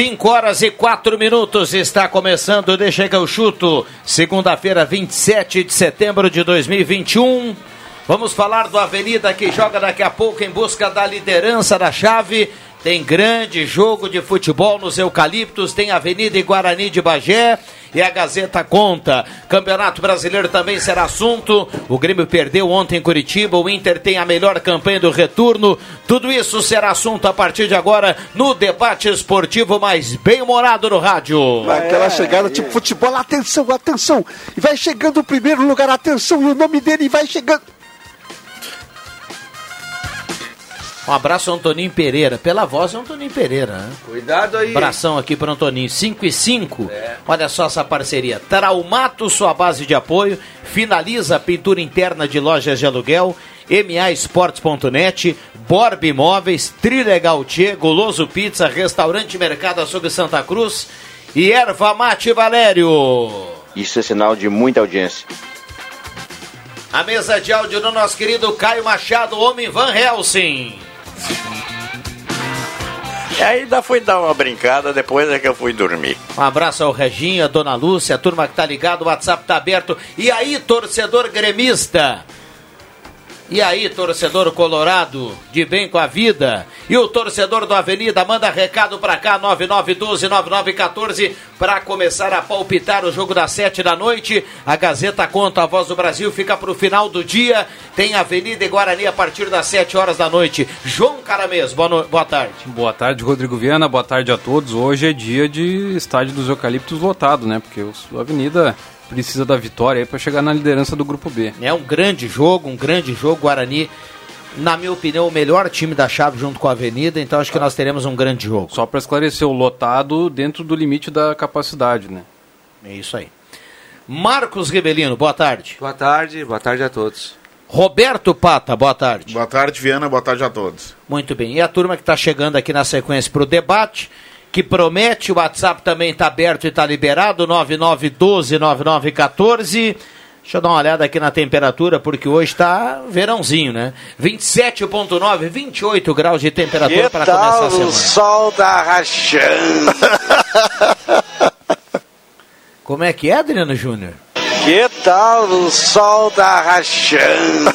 Cinco horas e quatro minutos está começando, deixa que eu chuto. Segunda-feira, 27 de setembro de 2021. Vamos falar do Avenida que joga daqui a pouco em busca da liderança da chave. Tem grande jogo de futebol nos Eucaliptos, tem Avenida e Guarani de Bagé e a Gazeta conta. Campeonato Brasileiro também será assunto. O Grêmio perdeu ontem em Curitiba, o Inter tem a melhor campanha do retorno. Tudo isso será assunto a partir de agora no debate esportivo mais bem-humorado no rádio. Aquela chegada tipo futebol, atenção, atenção. E vai chegando o primeiro lugar, atenção, e o nome dele vai chegando. Um abraço ao Antoninho Pereira. Pela voz é Antoninho Pereira, né? Cuidado aí. Abração aqui para Antoninho. 5 e 5. Olha só essa parceria. Traumato, sua base de apoio. Finaliza a pintura interna de lojas de aluguel. MAEsportes.net, Borb Imóveis, Trilegal Tchê, Goloso Pizza, Restaurante Mercado Açougue Santa Cruz e Erva Mate Valério. Isso é sinal de muita audiência. A mesa de áudio do nosso querido Caio Machado, homem Van Helsing. E ainda fui dar uma brincada, depois é que eu fui dormir. Um abraço ao Reginha, a Dona Lúcia, a turma que tá ligado, o WhatsApp tá aberto. E aí, torcedor gremista? E aí, torcedor colorado, de bem com a vida? E o torcedor do Avenida, manda recado pra cá, 9912-9914, pra começar a palpitar o jogo das sete da noite. A Gazeta conta, a voz do Brasil fica pro final do dia. Tem Avenida e Guarani a partir das sete horas da noite. João Caramês, boa, no... boa tarde. Boa tarde, Rodrigo Viana, boa tarde a todos. Hoje é dia de estádio dos Eucaliptos lotado, né? Porque o Avenida precisa da vitória para chegar na liderança do grupo B. É um grande jogo, um grande jogo. Guarani, na minha opinião, o melhor time da chave junto com a Avenida, então acho que nós teremos um grande jogo. Só para esclarecer, o lotado dentro do limite da capacidade, né? É isso aí. Marcos Rebelino, boa tarde. Boa tarde, boa tarde a todos. Roberto Pata, boa tarde. Boa tarde, Viana, boa tarde a todos. Muito bem. E a turma que está chegando aqui na sequência para o debate, que promete, o WhatsApp também está aberto e está liberado, 9912-9914. Deixa eu dar uma olhada aqui na temperatura, porque hoje está verãozinho, né? 27,9, 28 graus de temperatura para começar a semana. o sol tá rachando? Como é que é, Adriano Júnior? que tal o sol tá rachando?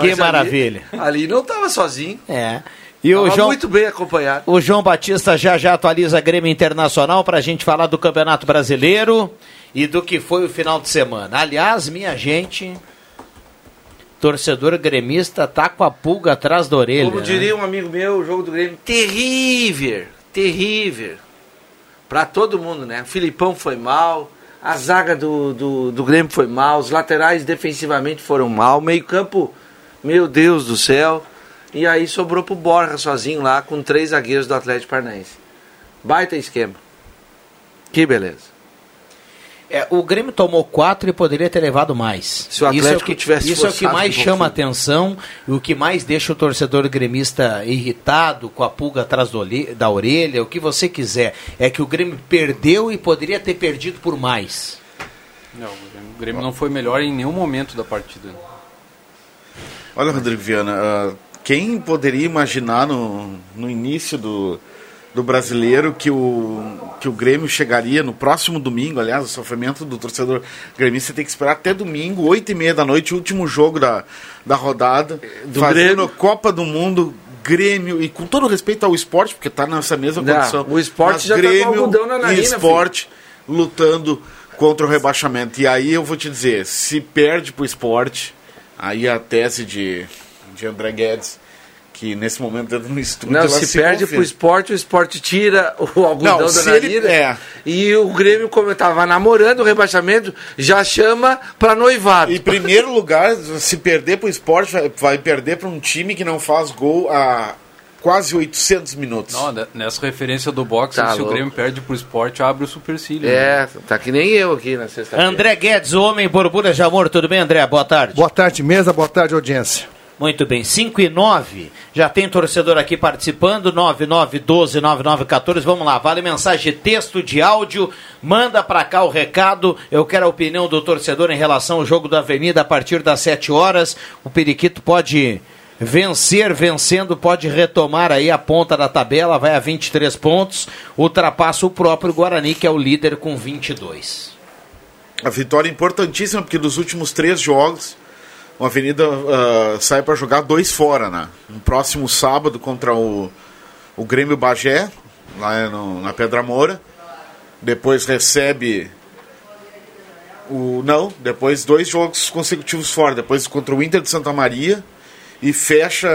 Que Mas maravilha. Ali, ali não estava sozinho. É. E o João, muito bem acompanhado. o João Batista já já atualiza a Grêmio Internacional para a gente falar do Campeonato Brasileiro e do que foi o final de semana. Aliás, minha gente, torcedor gremista tá com a pulga atrás da orelha. Como né? diria um amigo meu, o jogo do Grêmio, terrível, terrível. Pra todo mundo, né? O Filipão foi mal, a zaga do, do, do Grêmio foi mal, os laterais defensivamente foram mal, meio campo, meu Deus do céu. E aí sobrou pro Borja sozinho lá, com três zagueiros do Atlético Paranaense. Baita esquema. Que beleza. É, o Grêmio tomou quatro e poderia ter levado mais. Se o isso é o Atlético que, tivesse isso é o que mais um chama atenção e o que mais deixa o torcedor gremista irritado, com a pulga atrás da orelha, o que você quiser. É que o Grêmio perdeu e poderia ter perdido por mais. Não, o Grêmio- o Grêmio não foi melhor em nenhum momento da partida. Olha, Rodrigo Viana, ah, quem poderia imaginar no, no início do, do brasileiro que o, que o Grêmio chegaria no próximo domingo, aliás, o sofrimento do torcedor gremista tem que esperar até domingo, oito e meia da noite, último jogo da, da rodada, Do fazendo Grêmio. Copa do Mundo, Grêmio, e com todo respeito ao esporte, porque está nessa mesma Não, condição. o esporte já tá com Grêmio algodão na narina, e esporte lutando contra o rebaixamento. E aí eu vou te dizer, se perde pro esporte, aí a tese de, de André Guedes que nesse momento entra no estúdio. Não, ela se, perde confirma. pro esporte, o esporte tira o algodão Não, da se ele- narina. é. E o Grêmio, como eu tava namorando o rebaixamento, já chama pra noivado. Em primeiro lugar, se perder pro esporte, vai, vai perder para um time que não faz gol há quase 800 minutos. Não, ne- nessa referência do boxe, Tá se louco. o Grêmio perde pro esporte, abre o supercílio. né? É, tá que nem eu aqui na sexta-feira. André Guedes, o homem borbulha de amor. Tudo bem, André? Boa tarde. Boa tarde, mesa. Boa tarde, audiência. Muito bem, 5 e 9. Já tem torcedor aqui participando, 9912-9914. Vamos lá, vale mensagem de texto, de áudio. Manda pra cá o recado. Eu quero a opinião do torcedor em relação ao jogo da Avenida a partir das 7 horas. O Periquito pode vencer, vencendo, pode retomar aí a ponta da tabela, vai a 23 pontos. Ultrapassa o próprio Guarani, que é o líder com 22. A vitória é importantíssima, porque dos últimos três jogos, o Avenida ah, sai para jogar dois fora, né? No próximo sábado contra o, o Grêmio Bagé, lá no- na Pedra Moura. Depois recebe o. Não, depois dois jogos consecutivos fora. Depois contra o Inter de Santa Maria e fecha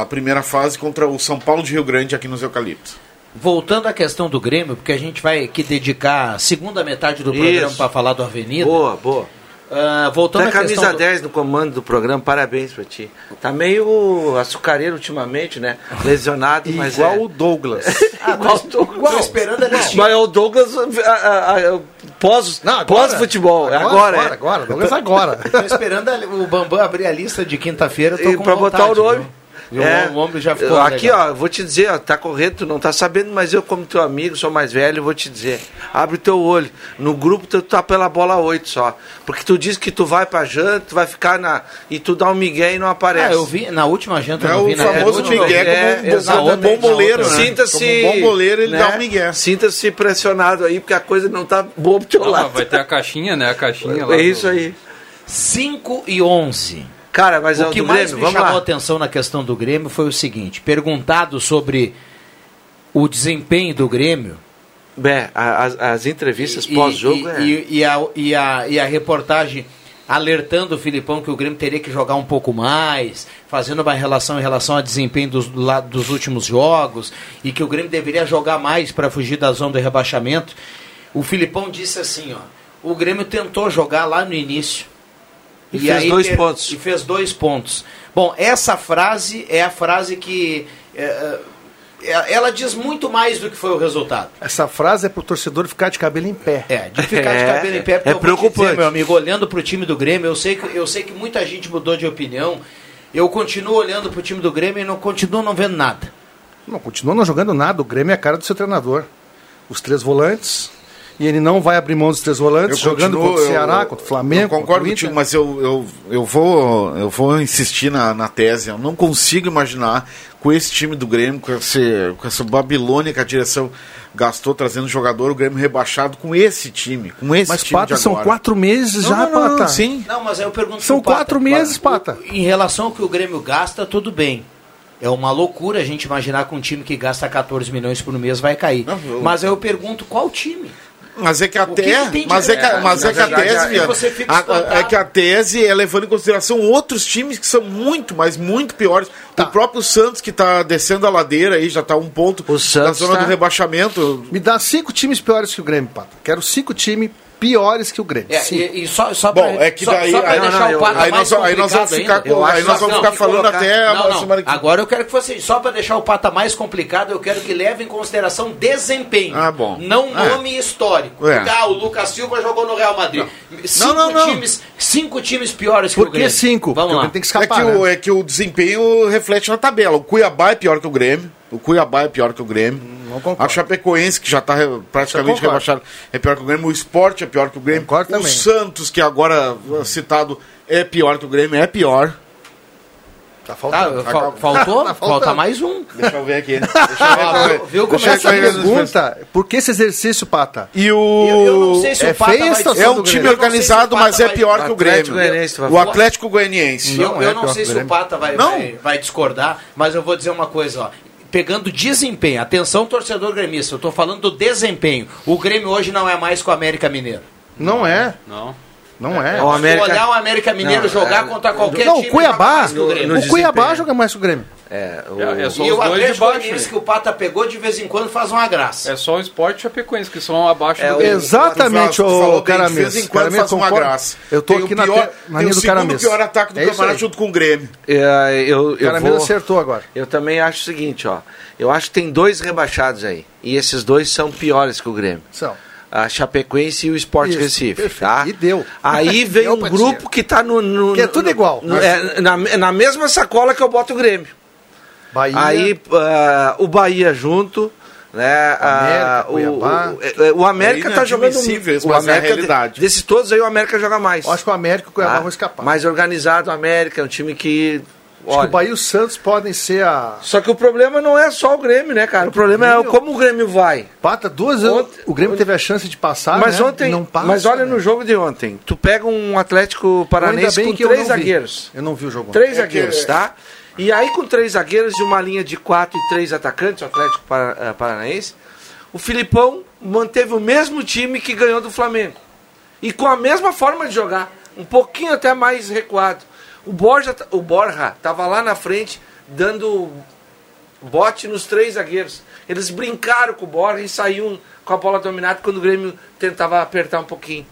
a primeira fase contra o São Paulo de Rio Grande aqui nos Eucaliptos. Voltando à questão do Grêmio, porque a gente vai aqui dedicar a segunda metade do programa para falar do Avenida. Boa, boa. Ah, voltando Tá à camisa do- 10 no comando do programa, parabéns pra ti. Tá meio açucareiro ultimamente, né? Lesionado, mas Igual é. o Douglas. igual o Douglas. Tô esperando a. Mas é o Douglas a- a- a- pós, Não, agora. pós futebol. Agora, agora, é. agora. Douglas agora. Tô esperando a- o Bambam abrir a lista de quinta-feira. Tô com pra botar o vontade, nome. viu? E o- o homem já ficou Aqui, legal. ó, vou te dizer, ó, tá correto, tu não tá sabendo, mas eu, como teu amigo, sou mais velho, vou te dizer. Abre teu olho. No grupo tu tá pela bola 8 só. Porque tu diz que tu vai pra janta, tu vai ficar na. E tu dá um migué e não aparece. Ah, eu vi na última janta. É eu o vi na famoso última- Miguel é, como, um- como um exatamente. bom boleiro, né? Sinta-se. Como um bom boleiro, ele né? dá um migué. Sinta-se pressionado aí, porque a coisa não tá boa pro teu Não, lado. vai ter a caixinha, né? A caixinha lá. É do- isso aí. 5 e 11. Cara, mas é o que do mais Grêmio, me chamou a lá. atenção na questão do Grêmio foi o seguinte: perguntado sobre o desempenho do Grêmio, Bé, a- as, as entrevistas pós-jogo e, é. e, e a, e, a, e a reportagem alertando o Filipão que o Grêmio teria que jogar um pouco mais, fazendo uma relação em relação ao desempenho dos, dos últimos jogos, e que o Grêmio deveria jogar mais para fugir da zona do rebaixamento. O Filipão disse assim, ó, o Grêmio tentou jogar lá no início. E fez dois pontos. E fez dois pontos. Bom, essa frase é a frase que. é, é, ela diz muito mais do que foi o resultado. Essa frase é pro torcedor ficar de cabelo em pé. É, de ficar de É, cabelo em pé, porque é preocupante. dizer, meu amigo, olhando pro time do Grêmio, eu sei que, eu sei que muita gente mudou de opinião. Eu continuo olhando pro time do Grêmio e não continuo não vendo nada. Não, continua não jogando nada. O Grêmio é a cara do seu treinador. Os três volantes. E ele não vai abrir mão dos três volantes, jogando continuo- contra o Ceará, eu- contra o Flamengo. Eu concordo contigo, mas eu, eu, eu, vou, eu vou insistir na, na tese. Eu não consigo imaginar com esse time do Grêmio, com, esse, com essa Babilônia que a direção gastou trazendo jogador, o Grêmio rebaixado com esse time. Com esse Mas, time Pata, de são agora. quatro meses Não, já, não, não, Pata. Sim. Não, mas aí eu pergunto São pro Pata, quatro meses, o- Pata. Em relação ao que o Grêmio gasta, tudo bem. É uma loucura a gente imaginar que um time que gasta 14 milhões por mês vai cair. Não, eu- Mas aí eu pergunto qual time? Mas é que tem de- mas é que, É, mas é que a já- já- tese, a- a- é que a tese é levando em consideração outros times que são muito, mas muito piores. Tá. O próprio Santos, que está descendo a ladeira aí, já está um ponto O na Santos zona tá- do rebaixamento. Me dá cinco times piores que o Grêmio, Pata. Quero cinco times piores que o Grêmio. É, e, e só, só Bom, pra, é que só, daí- só pra aí- deixar não, não, o Pata aí mais nós- aí nós vamos ficar com- aí nós que vamos não, ficar que falando colocar- até a Não, não. semana que Agora eu quero que você, só para deixar o pata mais complicado, eu quero que leve em consideração desempenho. Ah, bom. Não É. nome histórico. É. Ah, o Lucas Silva jogou no Real Madrid. Cinco, Não, não, não. Times, cinco times piores que Por o que Grêmio. cinco? Vamos Porque lá. Tem que É escapar, que, né? o, é que o desempenho reflete na tabela. O Cuiabá é pior que o Grêmio. O Cuiabá é pior que o Grêmio. Não concordo. A Chapecoense, que já está praticamente rebaixada, é pior que o Grêmio. O Sport é pior que o Grêmio. Concordo o também. Santos, que agora uh, citado, é pior que o Grêmio. É pior. Tá Ah, faltando. fal- faltou? Tá faltando. Falta mais um. Deixa eu ver aqui. Deixa eu ver. Viu como Essa pergunta, por que esse exercício, Pata? E o... Eu, eu não sei se É o Pata feia vai É um time organizado, se mas é vai- pior que o Grêmio. O. Atlético Goianiense. Eu Não é eu não sei se o. Pata vai, vai, vai discordar, mas eu vou dizer uma coisa, ó. Pegando desempenho, atenção torcedor gremista, eu tô falando do desempenho. O Grêmio hoje não é mais com o América Mineiro. Não é, Não. não é. O Se América- olhar o América Mineiro Não, jogar é- contra qualquer Não, time, o Cuiabá, joga mais que o Grêmio. no o Cuiabá joga mais que o Grêmio. É, o... É, é só E os o dois de Atlético baixo. Goianiense né? que o Pata pegou de vez em quando faz uma graça. É só o Sport e o Chapecoense, que são abaixo É, do o-. Exatamente, falou ô bem, de vez em quando faz uma graça. Eu tô Tem aqui o na, pior, te- na linha o do segundo Caramês. pior ataque do É campeonato junto com o Grêmio. É, eu, O eu Caramês vou... acertou agora. Eu também acho o seguinte, ó. Eu acho que tem dois rebaixados aí. E esses dois são piores que o Grêmio. São. A Chapecoense e o Sport Isso, Recife, perfeito. tá? E deu. Aí vem Deu um grupo dizer. que tá no... no- Que é tudo igual. no- é, na, na mesma sacola que eu boto o Grêmio. Bahia, Aí ah, o Bahia junto, né? ah, América, Cuiabá. o, o, o América É tá jogando o mas é América realidade. Desses todos aí o América joga mais. eu acho que o América e o Cuiabá tá? vão escapar. Mais organizado o América, é um time que acho que olha, o Bahia e o Santos podem ser a. Só que o problema não é só o Grêmio, né, cara? O problema é Grêmio- como o Grêmio vai. Pata duas vezes. Ontem- O Grêmio teve a chance de passar. mas né? ontem, não passa, mas olha né? no jogo de ontem, tu pega um Atlético Paranense com que três vi. zagueiros. Eu não vi o jogo. Três É zagueiros, que- tá? E aí, com três zagueiros de uma linha de quatro e três atacantes, o Atlético eh, Paranaense, o Filipão manteve o mesmo time que ganhou do Flamengo. E com a mesma forma de jogar, um pouquinho até mais recuado. O Borja, o Borja tava lá na frente, dando bote nos três zagueiros. Eles brincaram com o Borja e saíam com a bola dominada quando o Grêmio tentava apertar um pouquinho.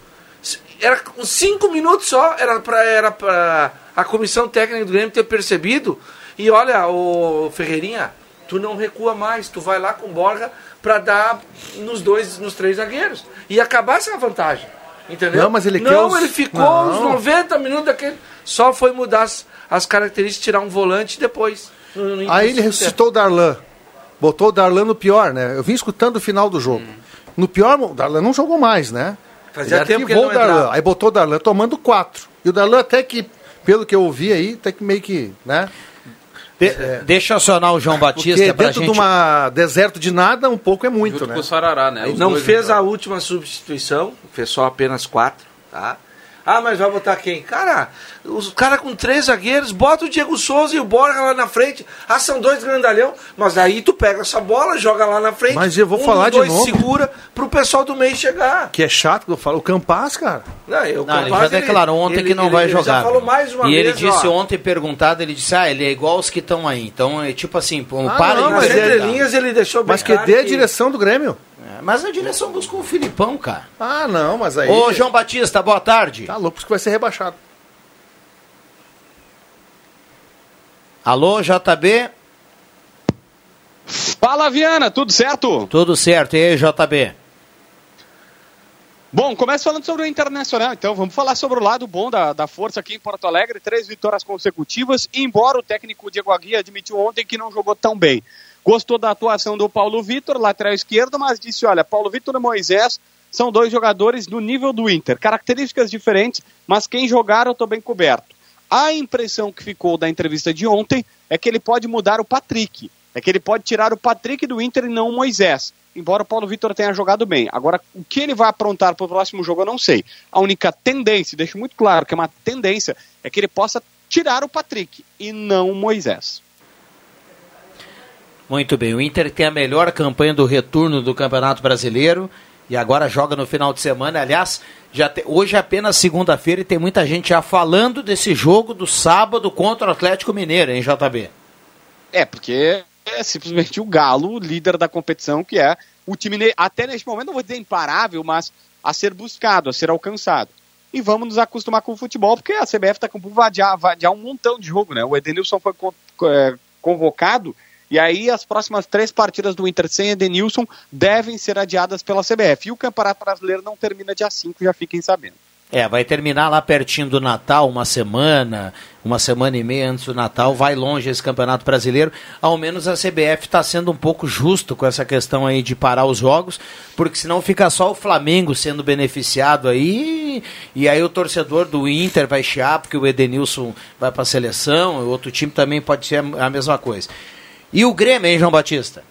Era cinco minutos só, era para era pra a comissão técnica do Grêmio ter percebido. E olha, o Ferreirinha, tu não recua mais, tu vai lá com Borja para dar nos dois, nos três zagueiros. E acabar essa vantagem. Entendeu? Não, mas ele Não, os- ele ficou Não. uns 90 minutos daquele. Só foi mudar as, as características, tirar um volante depois. no- no Aí ele ressuscitou o Darlan. Botou o Darlan no pior, né? Eu vim escutando o final do jogo. No pior, o Darlan não jogou mais, né? Fazia Ele tempo que ele não o Darlan. entrava. Aí botou o Darlan tomando quatro. E o Darlan até que, pelo que eu ouvi aí, até que meio que, né? De- Deixa eu acionar o João Porque Batista pra dentro gente. de uma deserto de nada, um pouco é muito, Junto né? com o Sarará, né? Os Não dois fez a última substituição, fez só apenas quatro, tá? Ah, mas vai botar quem? Cara, os cara com três zagueiros, bota o Diego Souza e o Borja lá na frente. Ah, são dois grandalhão, mas aí tu pega essa bola, joga lá na frente. Mas eu vou um falar dos de dois novo. segura pro pessoal do meio chegar. Que é chato que eu falo. O Campaz, cara. Não, eu, Não, ele Campaz, já declarou ontem ele- que não ele- vai ele jogar. Já falou mais uma e vez, ele disse ó, ontem, perguntado, ele disse, ah, ele é igual os que estão aí. Então, é tipo assim, pô, Ah, para não, de mas entrelinhas ele deixou bem Mas que dê a direção do Grêmio. Mas a direção buscou o Filipão, cara. Ah, não, mas aí. Ô, João Batista, boa tarde. Tá louco, porque vai ser rebaixado. Alô, JB? Fala, Viana, tudo certo? Tudo certo, e aí, JB? Bom, começa falando sobre o Internacional, então vamos falar sobre o lado bom da, da força aqui em Porto Alegre, três vitórias consecutivas, embora o técnico Diego Aguirre admitiu ontem que não jogou tão bem. Gostou da atuação do Paulo Vitor, lateral esquerdo, mas disse, olha, Paulo Vitor e Moisés são dois jogadores no nível do Inter, características diferentes, mas quem jogar eu estou bem coberto. A impressão que ficou da entrevista de ontem é que ele pode mudar o Patrick, é que ele pode tirar o Patrick do Inter e não o Moisés, embora o Paulo Vitor tenha jogado bem. Agora, o que ele vai aprontar para o próximo jogo eu não sei. A única tendência, deixo muito claro que é uma tendência, é que ele possa tirar o Patrick e não o Moisés. Muito bem, o Inter tem a melhor campanha do retorno do Campeonato Brasileiro e agora joga no final de semana. Aliás, já te- hoje é apenas segunda-feira e tem muita gente já falando desse jogo do sábado contra o Atlético Mineiro, hein, JB? É, porque é simplesmente o Galo, líder da competição, que é o time, até neste momento, não vou dizer imparável, mas a ser buscado, a ser alcançado. E vamos nos acostumar com o futebol, porque a CBF está com vai adiar, vai adiar um montão de jogo, né? O Edenilson foi é, convocado, e aí as próximas três partidas do Inter sem Edenilson devem ser adiadas pela CBF. E o Campeonato Brasileiro não termina dia 5, já fiquem sabendo. É, vai terminar lá pertinho do Natal, uma semana, uma semana e meia antes do Natal, vai longe esse Campeonato Brasileiro. Ao menos a CBF está sendo um pouco justo com essa questão aí de parar os jogos, porque senão fica só o Flamengo sendo beneficiado aí, e aí o torcedor do Inter vai chiar porque o Edenilson vai para a seleção, outro time também pode ser a mesma coisa. E o Grêmio, hein, João Batista?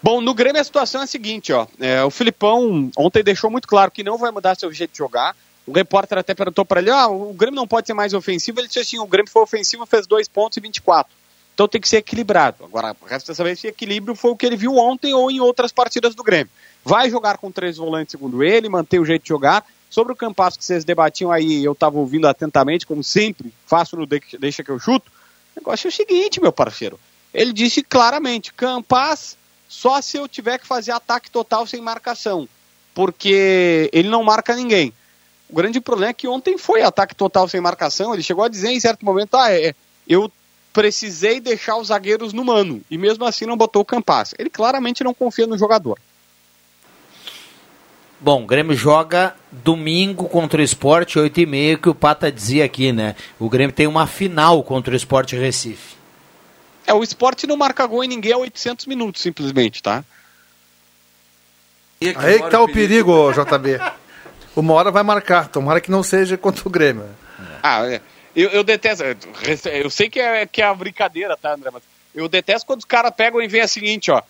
Bom, no Grêmio a situação é a seguinte, ó. É, o Filipão ontem deixou muito claro que não vai mudar seu jeito de jogar. O repórter até perguntou para ele, ah, o Grêmio não pode ser mais ofensivo. Ele disse assim, o Grêmio foi ofensivo, fez dois pontos e 24. Então tem que ser equilibrado. Agora, resta saber se equilíbrio foi o que ele viu ontem ou em outras partidas do Grêmio. Vai jogar com três volantes, segundo ele, manter o jeito de jogar. Sobre o Campasso que vocês debatiam aí, eu estava ouvindo atentamente, como sempre, faço no Deixa que eu chuto. O negócio é o seguinte, meu parceiro. Ele disse claramente: Campas, só se eu tiver que fazer ataque total sem marcação. Porque ele não marca ninguém. O grande problema é que ontem foi ataque total sem marcação. Ele chegou a dizer em certo momento: ah, é, eu precisei deixar os zagueiros no mano. E mesmo assim não botou o Campas. Ele claramente não confia no jogador. Bom, o Grêmio joga domingo contra o Esporte, 8 e meia, que o Pata dizia aqui, né? O Grêmio tem uma final contra o Esporte Recife. É, o esporte não marca gol em ninguém a 800 minutos, simplesmente, tá? Aí que tá o perigo, JB. Uma hora vai marcar, tomara que não seja contra o Grêmio. Ah, é. eu, eu detesto. Eu sei que é, que é a brincadeira, tá, André? Mas eu detesto quando os caras pegam e vêm a seguinte, ó.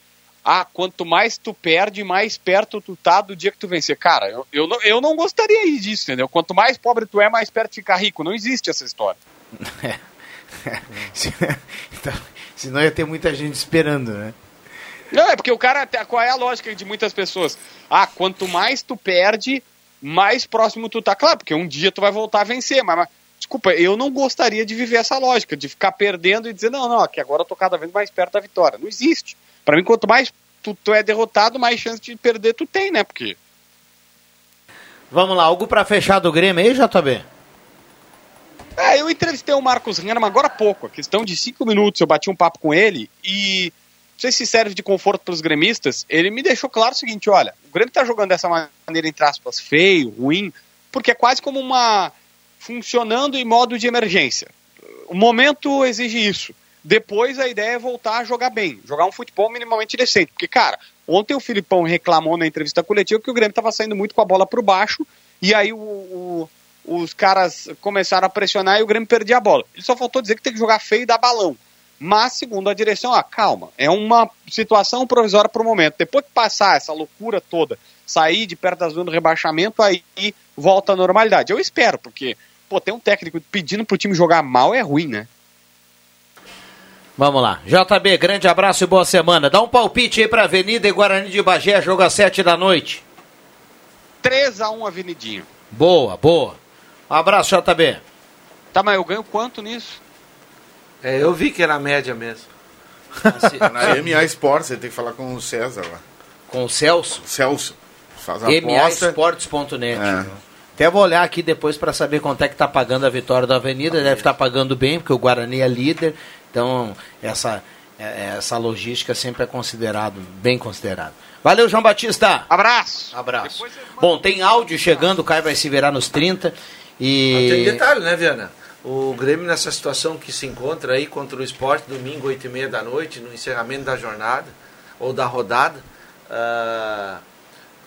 Ah, quanto mais tu perde, mais perto tu tá do dia que tu vencer. Cara, eu, eu, não, eu não gostaria disso, entendeu? Quanto mais pobre tu é, mais perto fica rico. Não existe essa história. então, senão ia ter muita gente esperando, né? Não, é porque o cara. Qual é a lógica de muitas pessoas? Ah, quanto mais tu perde, mais próximo tu tá. Claro, porque um dia tu vai voltar a vencer, mas, mas desculpa, eu não gostaria de viver essa lógica, de ficar perdendo e dizer, não, não, aqui agora eu tô cada vez mais perto da vitória. Não existe. Para mim, quanto mais tu, tu, é derrotado, mais chance de perder tu tem, né? Porque. Vamos lá, algo para fechar do Grêmio aí, JB? É, eu entrevistei o Marcos Rennerman agora há pouco, a questão de cinco minutos, eu bati um papo com ele e não sei se serve de conforto para os gremistas, ele me deixou claro o seguinte, olha, o Grêmio está jogando dessa maneira, entre aspas, feio, ruim, porque é quase como uma funcionando em modo de emergência. O momento exige isso. Depois a ideia é voltar a jogar bem, jogar um futebol minimamente decente. Porque, cara, ontem o Filipão reclamou na entrevista coletiva que o Grêmio estava saindo muito com a bola para o baixo, e aí o, o, os caras começaram a pressionar e o Grêmio perdia a bola. Ele só faltou dizer que tem que jogar feio e dar balão. Mas, segundo a direção, ah, calma, é uma situação provisória para o momento. Depois que passar essa loucura toda, sair de perto da zona do rebaixamento, aí volta à normalidade. Eu espero, porque, pô, ter um técnico pedindo pro time jogar mal é ruim, né? Vamos lá. JB, grande abraço e boa semana. Dá um palpite aí pra Avenida e Guarani de Bagé, jogo às 7 da noite. 3x1 Avenidinho. Boa, boa. Um abraço, JB. Tá, mas eu ganho quanto nisso? É, eu vi que era a média mesmo. Na MA Sports, você tem que falar com o César lá. Com o Celso? Celso. Faz a. MAsports.net. É. Até vou olhar aqui depois para saber quanto é que tá pagando a vitória da Avenida. Deve estar tá pagando bem, porque o Guarani é líder. Então, essa, é, essa logística sempre é considerado, bem considerado. Valeu, João Batista. Abraço. Abraço. Bom, tem áudio chegando, o Caio vai se virar nos 30. E... Tem detalhe, né, Viana? O Grêmio nessa situação que se encontra aí contra o esporte, domingo, 8 e meia da noite, no encerramento da jornada, ou da rodada, uh,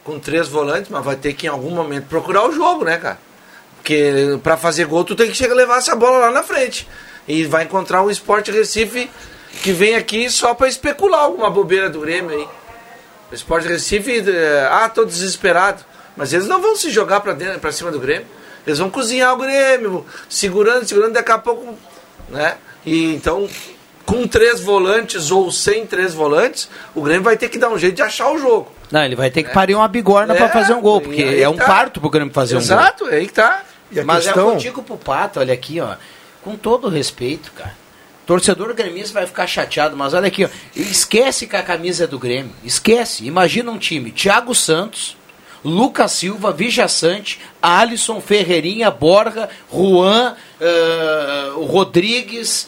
com três volantes, mas vai ter que em algum momento procurar o jogo, né, cara? Porque para fazer gol tu tem que chegar a levar essa bola lá na frente. E vai encontrar o Esporte Recife que vem aqui só para especular alguma bobeira do Grêmio aí. O Esporte Recife, eh, ah, tô desesperado. Mas eles não vão se jogar para dentro, para cima do Grêmio. Eles vão cozinhar o Grêmio, segurando, segurando, daqui a pouco, né? E então, com três volantes ou sem três volantes, o Grêmio vai ter que dar um jeito de achar o jogo. Não, ele vai ter que é. parir uma bigorna é, para fazer um gol, porque é um tá. parto pro Grêmio fazer Exato, um gol. Exato, é aí que tá. Mas questão... é eu digo pro Pato, olha aqui, ó, com todo respeito, cara. Torcedor gremista vai ficar chateado, mas olha aqui, ó, esquece que a camisa é do Grêmio. Esquece. Imagina um time, Thiago Santos, Lucas Silva, Vijaçante, Alisson, Ferreirinha, Borja, Juan, uh, Rodrigues,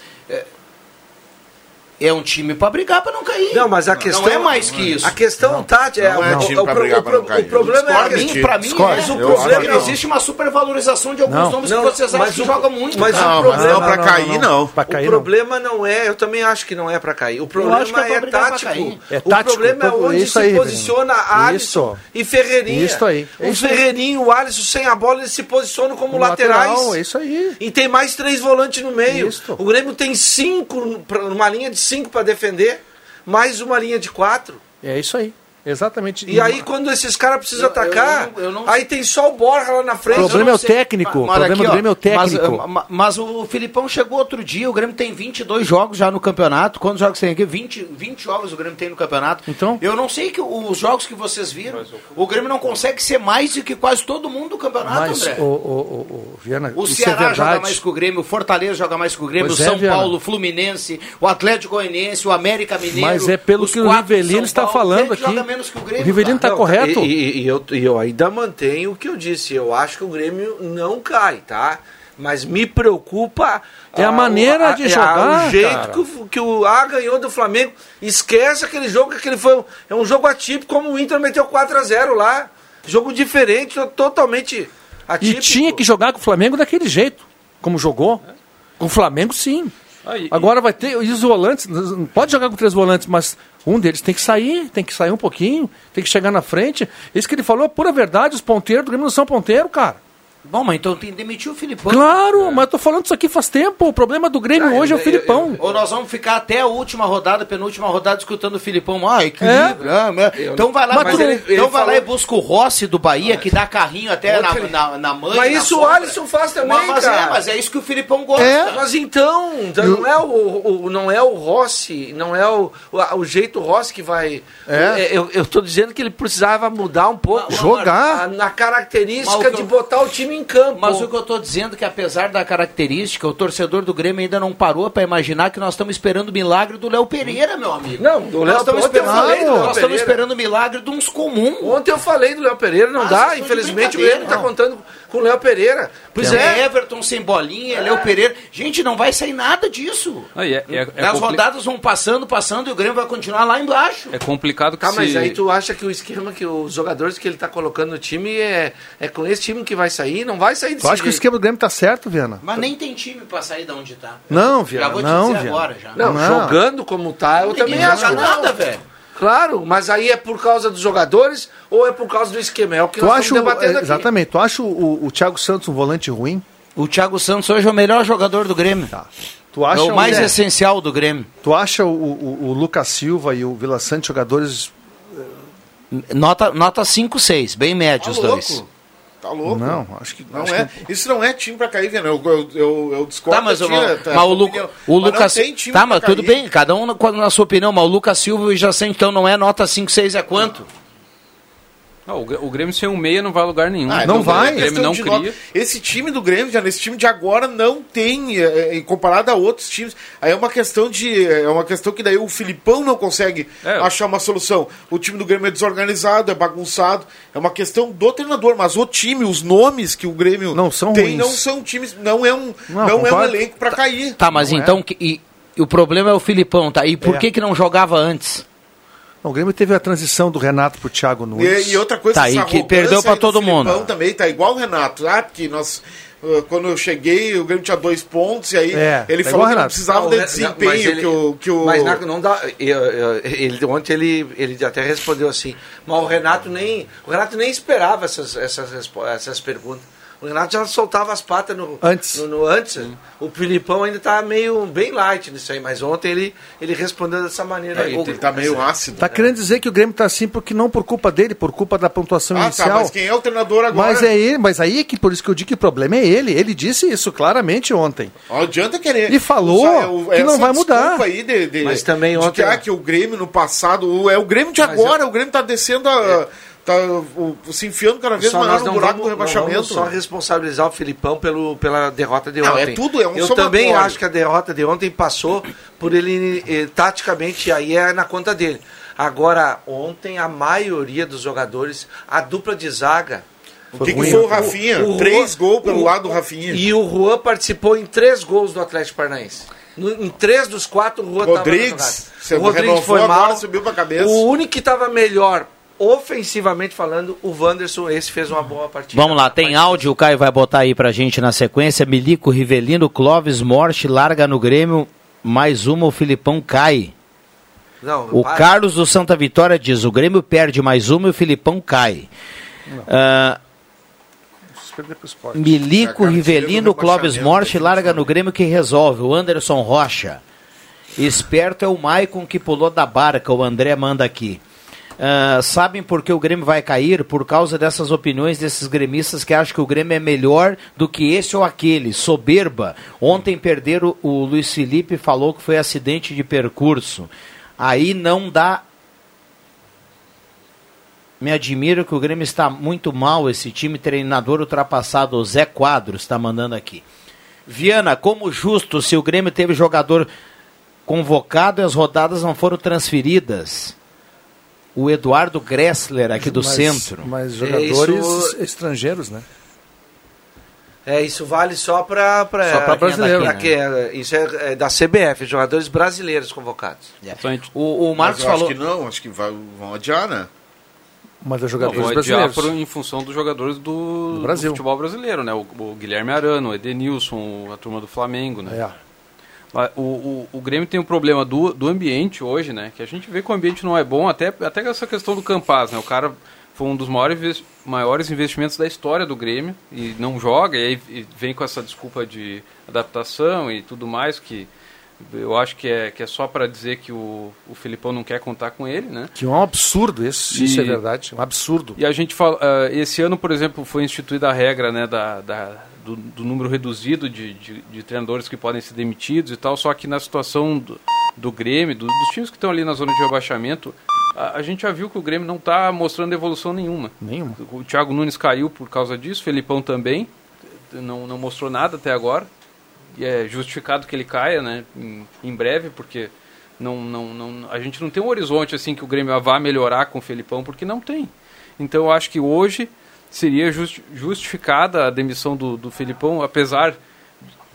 é um time para brigar para não cair. Não, mas a questão não é mais que isso. A questão não, Tati é, não é time para brigar para não cair. O problema é mim, para mim, mas o problema é que existe uma supervalorização de alguns nomes que vocês acham que jogam muito. Mas o problema não para cair não. O problema não é, eu também acho que não é para cair. O problema é tático. O problema é onde se posiciona Alisson e Ferreirinha. Isso aí. O Ferreirinho, o Alisson sem a bola, eles se posicionam como laterais. É isso aí. E tem mais três volantes no meio. O Grêmio tem cinco numa linha de cinco para defender, mais uma linha de quatro. É isso aí. Exatamente. E aí, quando esses caras precisam atacar, aí tem só o Borja lá na frente. O problema Eu não é o técnico, o Mas problema aqui, do ó, Grêmio é o técnico. Mas, ma- mas o Filipão chegou outro dia, o Grêmio tem 22 jogos já no campeonato. Quantos jogos tem aqui? 20, 20 jogos o Grêmio tem no campeonato. Então? Eu não sei que os jogos que vocês viram, o Grêmio não consegue ser mais do que quase todo mundo do campeonato, Mas, André. o, o, o, o Viana, O isso Ceará é joga mais que o Grêmio, o Fortaleza joga mais que o Grêmio, Pois o é, São Viana. Paulo, o Fluminense, o Atlético Goianiense, o América Mineiro. Mas é pelo que o Rivelino está falando aqui. Menos que o Grêmio. O Rivelino cara? tá correto. E, e- e eu, e eu ainda mantenho o que eu disse. Eu acho que o Grêmio não cai, tá? Mas me preocupa. É a ah, maneira o- de é jogar, O jeito cara. que o, que o A ganhou do Flamengo. Esquece aquele jogo, que aquele foi. um- É um jogo atípico, como o Inter meteu 4x0 lá. Jogo diferente, to- totalmente E atípico. tinha que jogar com o Flamengo daquele jeito, como jogou. Com o Flamengo, sim. Aí, Agora vai ter os volantes, pode jogar com três volantes, mas um deles tem que sair, tem que sair um pouquinho, tem que chegar na frente. Isso que ele falou é pura verdade, os ponteiros do Grêmio não são ponteiro, cara. Bom, mas então tem que demitir o Filipão. Claro, mas eu tô falando isso aqui faz tempo. O problema do Grêmio hoje é o Filipão. Ou nós vamos ficar até a última rodada, penúltima rodada, escutando o Filipão. Ah, equilíbrio. ah, mas- Então vai lá, Mas mas ele- ele, ele então vai lá falou- e busca o Rossi do Bahia, que dá carrinho até na, na, na mãe. Mas na isso o sombra. Alisson faz também, mas, mas cara. É, mas é isso que o Filipão gosta. É, mas então, então não, é o, o- não é o Rossi, não é o, o, o jeito Rossi que vai. É. Eu, eu tô dizendo que ele precisava mudar um pouco. Jogar. a- na característica o de eu- botar o time em campo. Mas o que eu tô dizendo é que apesar da característica, o torcedor do Grêmio ainda não parou para imaginar que nós estamos esperando o milagre do Léo Pereira, meu amigo. Não, do Léo nós estamos esperando, nós estamos o milagre de uns comuns. Ontem eu falei do Léo Pereira, não Ah, dá. Infelizmente o Grêmio tá não. contando com o Léo Pereira. Pois Tem é. Everton sem bolinha, Léo Pereira. Gente, não vai sair nada disso. aí é, é, é As compli- rodadas vão passando, passando e o Grêmio vai continuar lá embaixo. é complicado que mas se... aí tu acha que o esquema que os jogadores que ele tá colocando no time é, é com esse time que vai sair? Não vai sair desse Tu acha que o jeito. esquema do Grêmio tá certo, Viana? Mas nem tem time pra sair de onde tá. Não, Já Viana, vou te não, dizer Viana. agora já. Não, Não. jogando como tá, eu também acho que não. nada, velho. Claro, mas aí é por causa dos jogadores ou é por causa do esquema? É o que Tu nós acha, estamos debatendo aqui. exatamente, tu acha o, o, o Thiago Santos um volante ruim? O Thiago Santos hoje é o melhor jogador do Grêmio. Tu É acha o mais é, essencial do Grêmio. Tu acha o, o, o Lucas Silva e o Vila Sante jogadores. Nota, nota 5, 6, bem médio Tá os louco? Tá louco? Não, acho que. Não acho é. que- Isso não é time pra cair, Viana. Eu, eu, eu, eu discordo. Tá, mas, da o, tia, mas tá, o, Lu- o Mas Lucas. Não tem time Tá, pra mas tudo cair. bem, cada um na, na sua opinião. Mas o Lucas Silva e Jacente, então não é nota 5, 6 é quanto? Não, o Grê- o Grêmio sem um meia não vai a lugar nenhum. Ah, Não então vai. é O Grêmio não cria. nota. Esse time do Grêmio, já nesse time de agora, não tem, é, é, comparado a outros times. Aí é uma questão de. É uma questão que daí o Filipão não consegue É. achar uma solução. O time do Grêmio é desorganizado, é bagunçado. É uma questão do treinador, mas o time, os nomes que o Grêmio Não são tem, ruins. não são times. Não é um, Não, não, é um elenco pra cair. Tá, mas Não é. então. que- e, e o problema é o Filipão, tá? E por É. que, que não jogava antes? Não, o Grêmio teve a transição do Renato pro Thiago Nunes. E, e outra coisa, Tá, essa e que perdeu do todo mundo. Filipão também tá igual o Renato. Ah, porque nós. ah, Quando eu cheguei, o Grêmio tinha dois pontos, e aí É, ele tá falou que não precisava Não, de desempenho mas ele- que o. Que o... Mas não dá. eu- eu- ele, ontem ele, ele até respondeu assim. Mas o Renato nem. O Renato nem esperava essas, essas, essas perguntas. O Renato já soltava as patas no, Antes. No, no antes. O Filipão ainda tá meio bem light nisso aí, mas ontem ele, ele respondeu dessa maneira aí. Ele tá meio ácido. Tá querendo dizer que o Grêmio tá assim porque não por culpa dele, por culpa da pontuação Ah, tá, inicial. mas quem é o treinador agora? Mas é ele, mas aí é que por isso que eu digo que o problema é ele. Ele disse isso claramente ontem. Não adianta querer. E falou usar o- que não vai mudar. Aí de, de- Mas também de ontem- Que, ah, que o Grêmio no passado. É o Grêmio de Mas agora. eu- O Grêmio tá descendo a. Tá o- se enfiando cada vez Só maior nós no não buraco vamos, do não vamos rebaixamento. só responsabilizar o Filipão pelo, pela derrota de Não, ontem. é tudo, é um Eu somatório. também acho que a derrota de ontem passou por ele eh, taticamente, aí é na conta dele. Agora, ontem a maioria dos jogadores, a dupla de zaga. O que, que foi o Rafinha? o Três Juan- gols pelo o- lado do Rafinha. E o Juan participou em três gols do Atlético Paranaense. No- em três dos quatro, o Juan tava Rodrigues, você O Rodrigues foi agora, mal. subiu pra cabeça. O único que estava melhor, ofensivamente falando, o Wanderson, esse fez uma boa partida. Vamos lá, tem áudio, o Caio vai botar aí pra gente na sequência. Milico, Rivelino, Clóvis, Morte, larga no Grêmio. Mais uma, o Filipão cai. Não, O para. Carlos do Santa Vitória diz: o Grêmio perde mais uma e o Filipão cai. Ah, Milico, Rivelino, Clóvis Morte, larga no Grêmio que resolve. O Anderson Rocha. Esperto é o Maicon que pulou da barca, o André manda aqui. Ah, sabem por que o Grêmio vai cair? Por causa dessas opiniões desses gremistas que acham que o Grêmio é melhor do que esse ou aquele. Soberba. Ontem perderam, o Luiz Felipe falou que foi acidente de percurso. Aí não dá me admira que o Grêmio está muito mal, esse time treinador ultrapassado, o Zé Quadros está mandando aqui. Viana, como justo se o Grêmio teve jogador convocado e as rodadas não foram transferidas? O Eduardo Gressler, aqui do Mas- centro. Mas jogadores Isso- estrangeiros, né? É, isso vale só para Só pra brasileiro, né? isso é, é da CBF, jogadores brasileiros convocados. O, o Mas Marcos eu falou. Acho que não, acho que vai- vão adiar, né? Mas é Não, jogadores adiar brasileiros. por- em função dos jogadores do, Do Brasil. do futebol brasileiro, né? O, o Guilherme Arano, o Edenilson, a turma do Flamengo, né? É. O, o, o Grêmio tem um problema do, do ambiente hoje, né? Que a gente vê que o ambiente não é bom, até, até essa questão do Campaz, né? O cara foi um dos maiores, maiores investimentos da história do Grêmio e não joga, e aí e vem com essa desculpa de adaptação e tudo mais, que eu acho que é, que é só para dizer que o, o Filipão não quer contar com ele, né? Que é um absurdo isso, isso é E- verdade. Um absurdo. E a gente fala, ah, esse ano, por exemplo, foi instituída a regra né, da, da- do, do número reduzido de, de, de treinadores que podem ser demitidos e tal, só que na situação do, do Grêmio, do- dos times que estão ali na zona de rebaixamento, a, a gente já viu que o Grêmio não está mostrando evolução nenhuma. Nenhuma. O Thiago Nunes caiu por causa disso, o Felipão também, não, não mostrou nada até agora. E é justificado que ele caia né, em, em breve, porque não, não, não, a gente não tem um horizonte assim que o Grêmio vá melhorar com o Felipão, porque não tem. Então eu acho que hoje seria justi- justificada a demissão do, do Felipão, apesar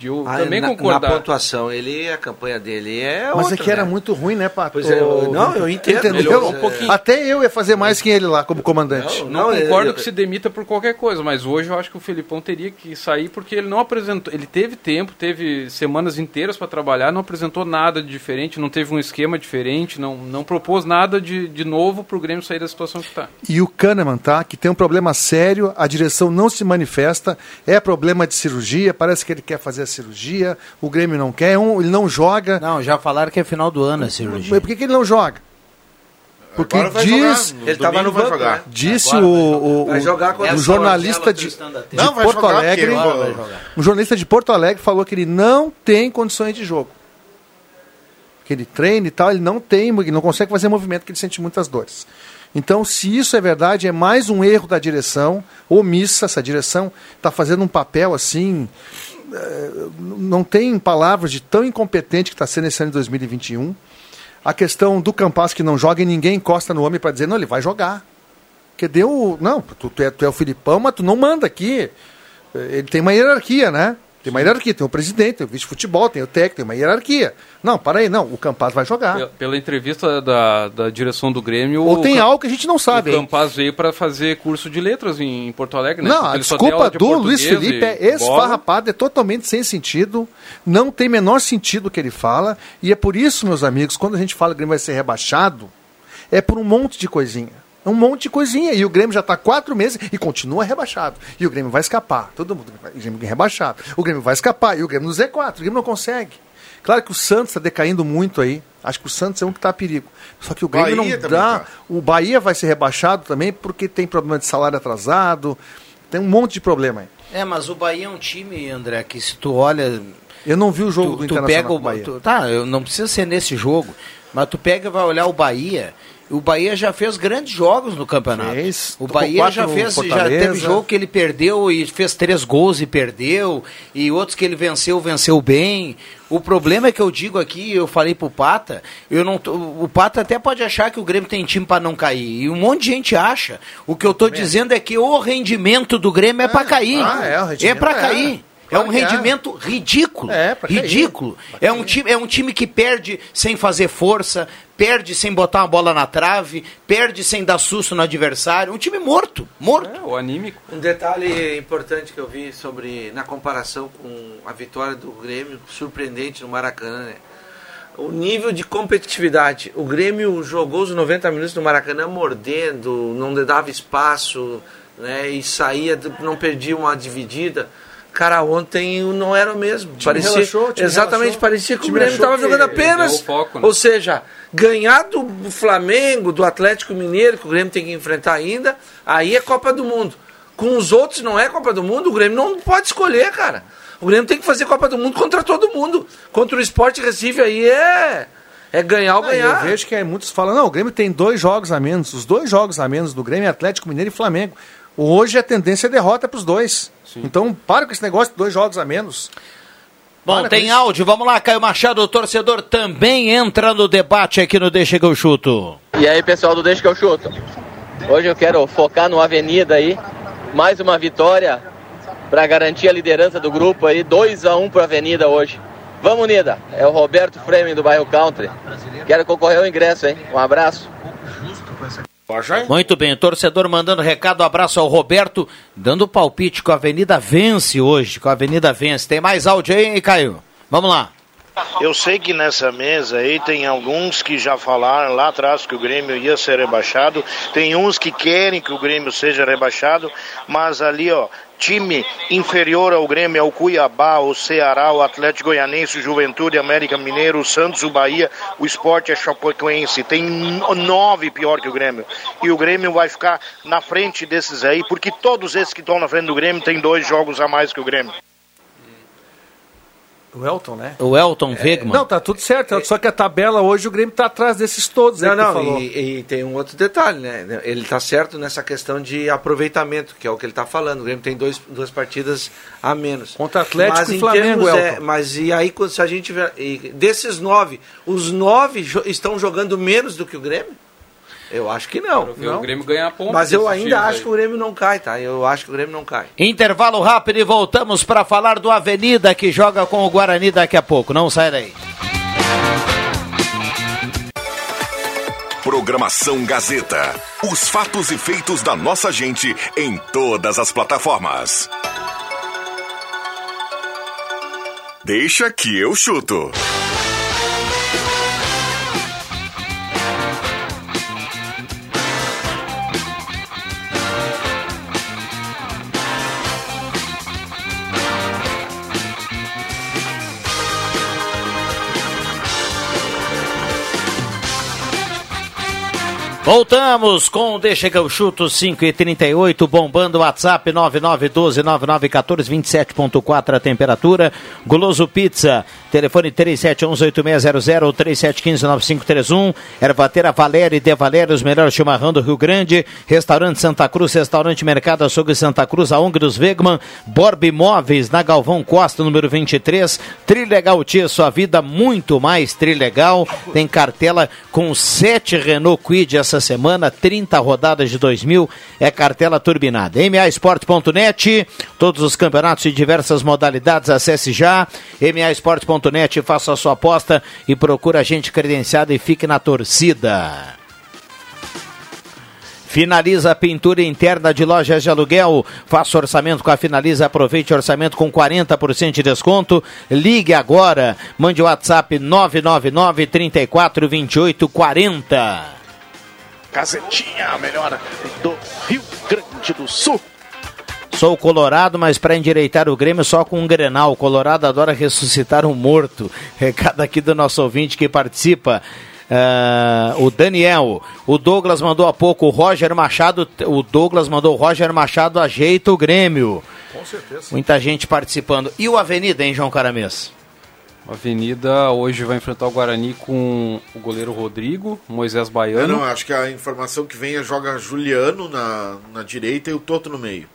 de eu Ah, também na, concordar. Na pontuação, ele, a campanha dele é Mas outra, é que era né? muito ruim, né, Pato? Pois é, eu- não, eu entendo, Entendeu? um pouquinho. Até eu ia fazer mais que ele lá como comandante. Não, Não, concordo eu- que se demita por qualquer coisa, mas hoje eu acho que o Felipão teria que sair porque ele não apresentou, ele teve tempo, teve semanas inteiras para trabalhar, não apresentou nada de diferente, não teve um esquema diferente, não, não propôs nada de, de novo para o Grêmio sair da situação que está. E o Kahneman, tá? Que tem um problema sério, a direção não se manifesta, é problema de cirurgia, parece que ele quer fazer a cirurgia, o Grêmio não quer, um, ele não joga. Não, já falaram que é final do ano a cirurgia. Mas por que, que ele não joga? Porque Agora vai diz, Ele tava domingo no vai banco, jogar. né? disse Agora o, o, Vai jogar contra o essa jornalista de, de. Não, vai Porto jogar, Alegre, vai um jornalista de Porto Alegre falou que ele não tem condições de jogo. Que ele treina e tal, ele não tem, ele não consegue fazer movimento, que ele sente muitas dores. Então, se isso é verdade, é mais um erro da direção, omissa, essa direção está fazendo um papel assim, não tem palavras de tão incompetente que está sendo esse ano de 2021. A questão do Campas que não joga e ninguém encosta no homem para dizer, não, ele vai jogar. Que deu. Não, tu, tu é, tu é o Filipão, mas tu não manda aqui. Ele tem uma hierarquia, né? Tem uma hierarquia, tem o presidente, tem o vice-futebol, tem o técnico, tem uma hierarquia. Não, para aí, não, o Campas vai jogar. Pela, pela entrevista da, da direção do Grêmio, Ou tem algo que a gente não sabe, o? Campaz veio para fazer curso de letras em, Porto Alegre, né? Não, Porque a desculpa de do Luiz Felipe é esfarrapada, é totalmente sem sentido, não tem menor sentido o que ele fala, e é por isso, meus amigos, quando a gente fala que o Grêmio vai ser rebaixado, é por um monte de coisinha. É um monte de coisinha. E o Grêmio já está quatro meses e continua rebaixado. E o Grêmio vai escapar. Todo mundo. O Grêmio rebaixado. O Grêmio vai escapar. E o Grêmio no Z4. O Grêmio não consegue. Claro que o Santos está decaindo muito aí. Acho que o Santos é um que está a perigo. Só que o Grêmio Bahia não dá. tá. O Bahia vai ser rebaixado também porque tem problema de salário atrasado. Tem um monte de problema aí. É, mas o Bahia é um time, André, que se tu olha. Eu não vi o jogo tu, do tu Internacional pega o Bahia. tu- Tá, eu não precisa ser nesse jogo, mas tu pega e vai olhar o Bahia. O Bahia já fez grandes jogos no campeonato. Fez. O Bahia já fez, já teve jogo que ele perdeu e fez três gols e perdeu, e outros que ele venceu, venceu bem. O problema é que eu digo aqui, eu falei pro Pata, eu não tô- o Pata até pode achar que o Grêmio tem time para não cair, e um monte de gente acha. O que eu tô dizendo é que o rendimento do Grêmio é, para cair. ah, é, o rendimento é para é. cair. É um é. rendimento ridículo. É, ridículo. É um, time, é um time que perde sem fazer força, perde sem botar uma bola na trave, perde sem dar susto no adversário. Um time morto. Morto. É, o anímico. Um detalhe importante que eu vi sobre na comparação com a vitória do Grêmio, surpreendente no Maracanã, né? O nível de competitividade. O Grêmio jogou os 90 minutos no Maracanã mordendo, não dava espaço, né? E saía, não perdia uma dividida. Cara, ontem não era o mesmo. time parecia, relaxou, exatamente, relaxou. parecia que o Grêmio estava jogando apenas. foco, né? Ou seja, ganhar do Flamengo, do Atlético Mineiro, que o Grêmio tem que enfrentar ainda, aí é Copa do Mundo. Com os outros não é Copa do Mundo, o Grêmio não pode escolher, cara. O Grêmio tem que fazer Copa do Mundo contra todo mundo. Contra o Sport Recife aí é. É ganhar ou Ah, ganhar. Eu vejo que muitos falam, não, o Grêmio tem dois jogos a menos. Os dois jogos a menos do Grêmio é Atlético Mineiro e Flamengo. Hoje a tendência é derrota para os dois. Então para com esse negócio de dois jogos a menos. Bom, Para tem isso. áudio, vamos lá, Caio Machado, o torcedor também entra no debate aqui no Deixa que eu chuto. E aí, pessoal do Deixa que eu chuto. Hoje eu quero focar no Avenida aí. Mais uma vitória para garantir a liderança do grupo aí. 2 a 1 para Avenida hoje. Vamos, Unida. É o Roberto Fremen do bairro Country. Quero concorrer ao ingresso, hein? Um abraço. Muito bem, o torcedor mandando recado, abraço ao Roberto, dando palpite que a Avenida vence hoje, que a Avenida vence. Tem mais áudio aí, hein, Caio? Vamos lá. Eu sei que nessa mesa aí tem alguns que já falaram lá atrás que o Grêmio ia ser rebaixado, tem uns que querem que o Grêmio seja rebaixado, mas ali, ó, time inferior ao Grêmio é o Cuiabá, o Ceará, o Atlético Goianense, Juventude, América Mineiro, o Santos, o Bahia, o Esporte é Chapecoense, tem nove pior que o Grêmio. E o Grêmio vai ficar na frente desses aí, porque todos esses que estão na frente do Grêmio têm dois jogos a mais que o Grêmio. O Elton, né? O Elton Wegman. Não, tá tudo certo. Só que a tabela hoje o Grêmio tá atrás desses todos. aí Não, não, falou. e, e tem um outro detalhe, né? Ele tá certo nessa questão de aproveitamento, que é o que ele tá falando. O Grêmio tem dois, duas partidas a menos. Contra Atlético mas e Flamengo, termos, é, Elton. Mas e aí, quando- se a gente e desses nove, os nove jo- estão jogando menos do que o Grêmio? Eu acho que não. ver não. o Grêmio ganhar pontos Mas eu ainda acho aí. que o Grêmio não cai, tá? Eu acho que o Grêmio não cai. Intervalo rápido e voltamos para falar do Avenida que joga com o Guarani daqui a pouco. Não sai daí. Programação Gazeta. Os fatos e feitos da nossa gente em todas as plataformas. Deixa que eu chuto. Voltamos com o Deixa que eu chuto 5 e 38 bombando o WhatsApp 99129914 27.4 a temperatura. Goloso Pizza, telefone 37118600 ou 37159531. Ervatera Valéria e De Valéria, os melhores chimarrão do Rio Grande. Restaurante Santa Cruz, Restaurante Mercado Açougue Santa Cruz, a ONG dos Wegman. Borb Imóveis, na Galvão Costa, número 23. Trilegal Tia, sua vida muito mais Trilegal. Tem cartela com sete Renault Quid essa semana, 30 rodadas de 2000, é cartela turbinada. MAEsport.net, todos os campeonatos de diversas modalidades, acesse já. MAEsport.net, faça a sua aposta e procura gente credenciada e fique na torcida. Finaliza a pintura interna de lojas de aluguel. Faça orçamento com a Finaliza. Aproveite o orçamento com 40% de desconto. Ligue agora. Mande o WhatsApp 999 34 28 40. Gazetinha, a melhor do Rio Grande do Sul. Sou colorado, mas para endireitar o Grêmio só com um Grenal. O Colorado adora ressuscitar um morto. Recado aqui do nosso ouvinte que participa. Ah, o Daniel, o Douglas mandou há pouco, o Roger Machado, o Douglas mandou o Roger Machado ajeita o Grêmio. Com certeza. Muita gente participando. E o Avenida, hein, João Caramês? A Avenida hoje vai enfrentar o Guarani com o goleiro Rodrigo, Moisés Baiano. não, acho que a informação que vem é joga Juliano na, na direita e o Toto no meio.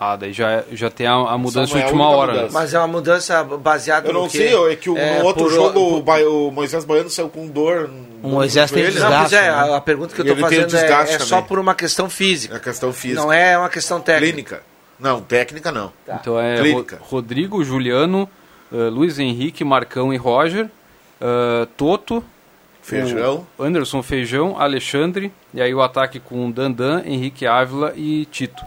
Ah, daí já, já tem a, a mudança Samuel, de última hora. né? mudança. Mas é uma mudança baseada Eu no não quê? sei, é que o- É, no outro por- jogo por- o, Ba- o Moisés Baiano saiu com dor. O Moisés tem desgaste, Não, pois é, né? a, pergunta que eu estou fazendo é, é só por uma questão física. É questão física. Não é uma questão técnica. Clínica. Não, técnica não. Então é Clínica. Ro- Rodrigo, Juliano, eh, Luiz Henrique, Marcão e Roger, eh, Toto, Feijão. Anderson Feijão, Alexandre, e aí o ataque com Dandan, Henrique Ávila e Tito.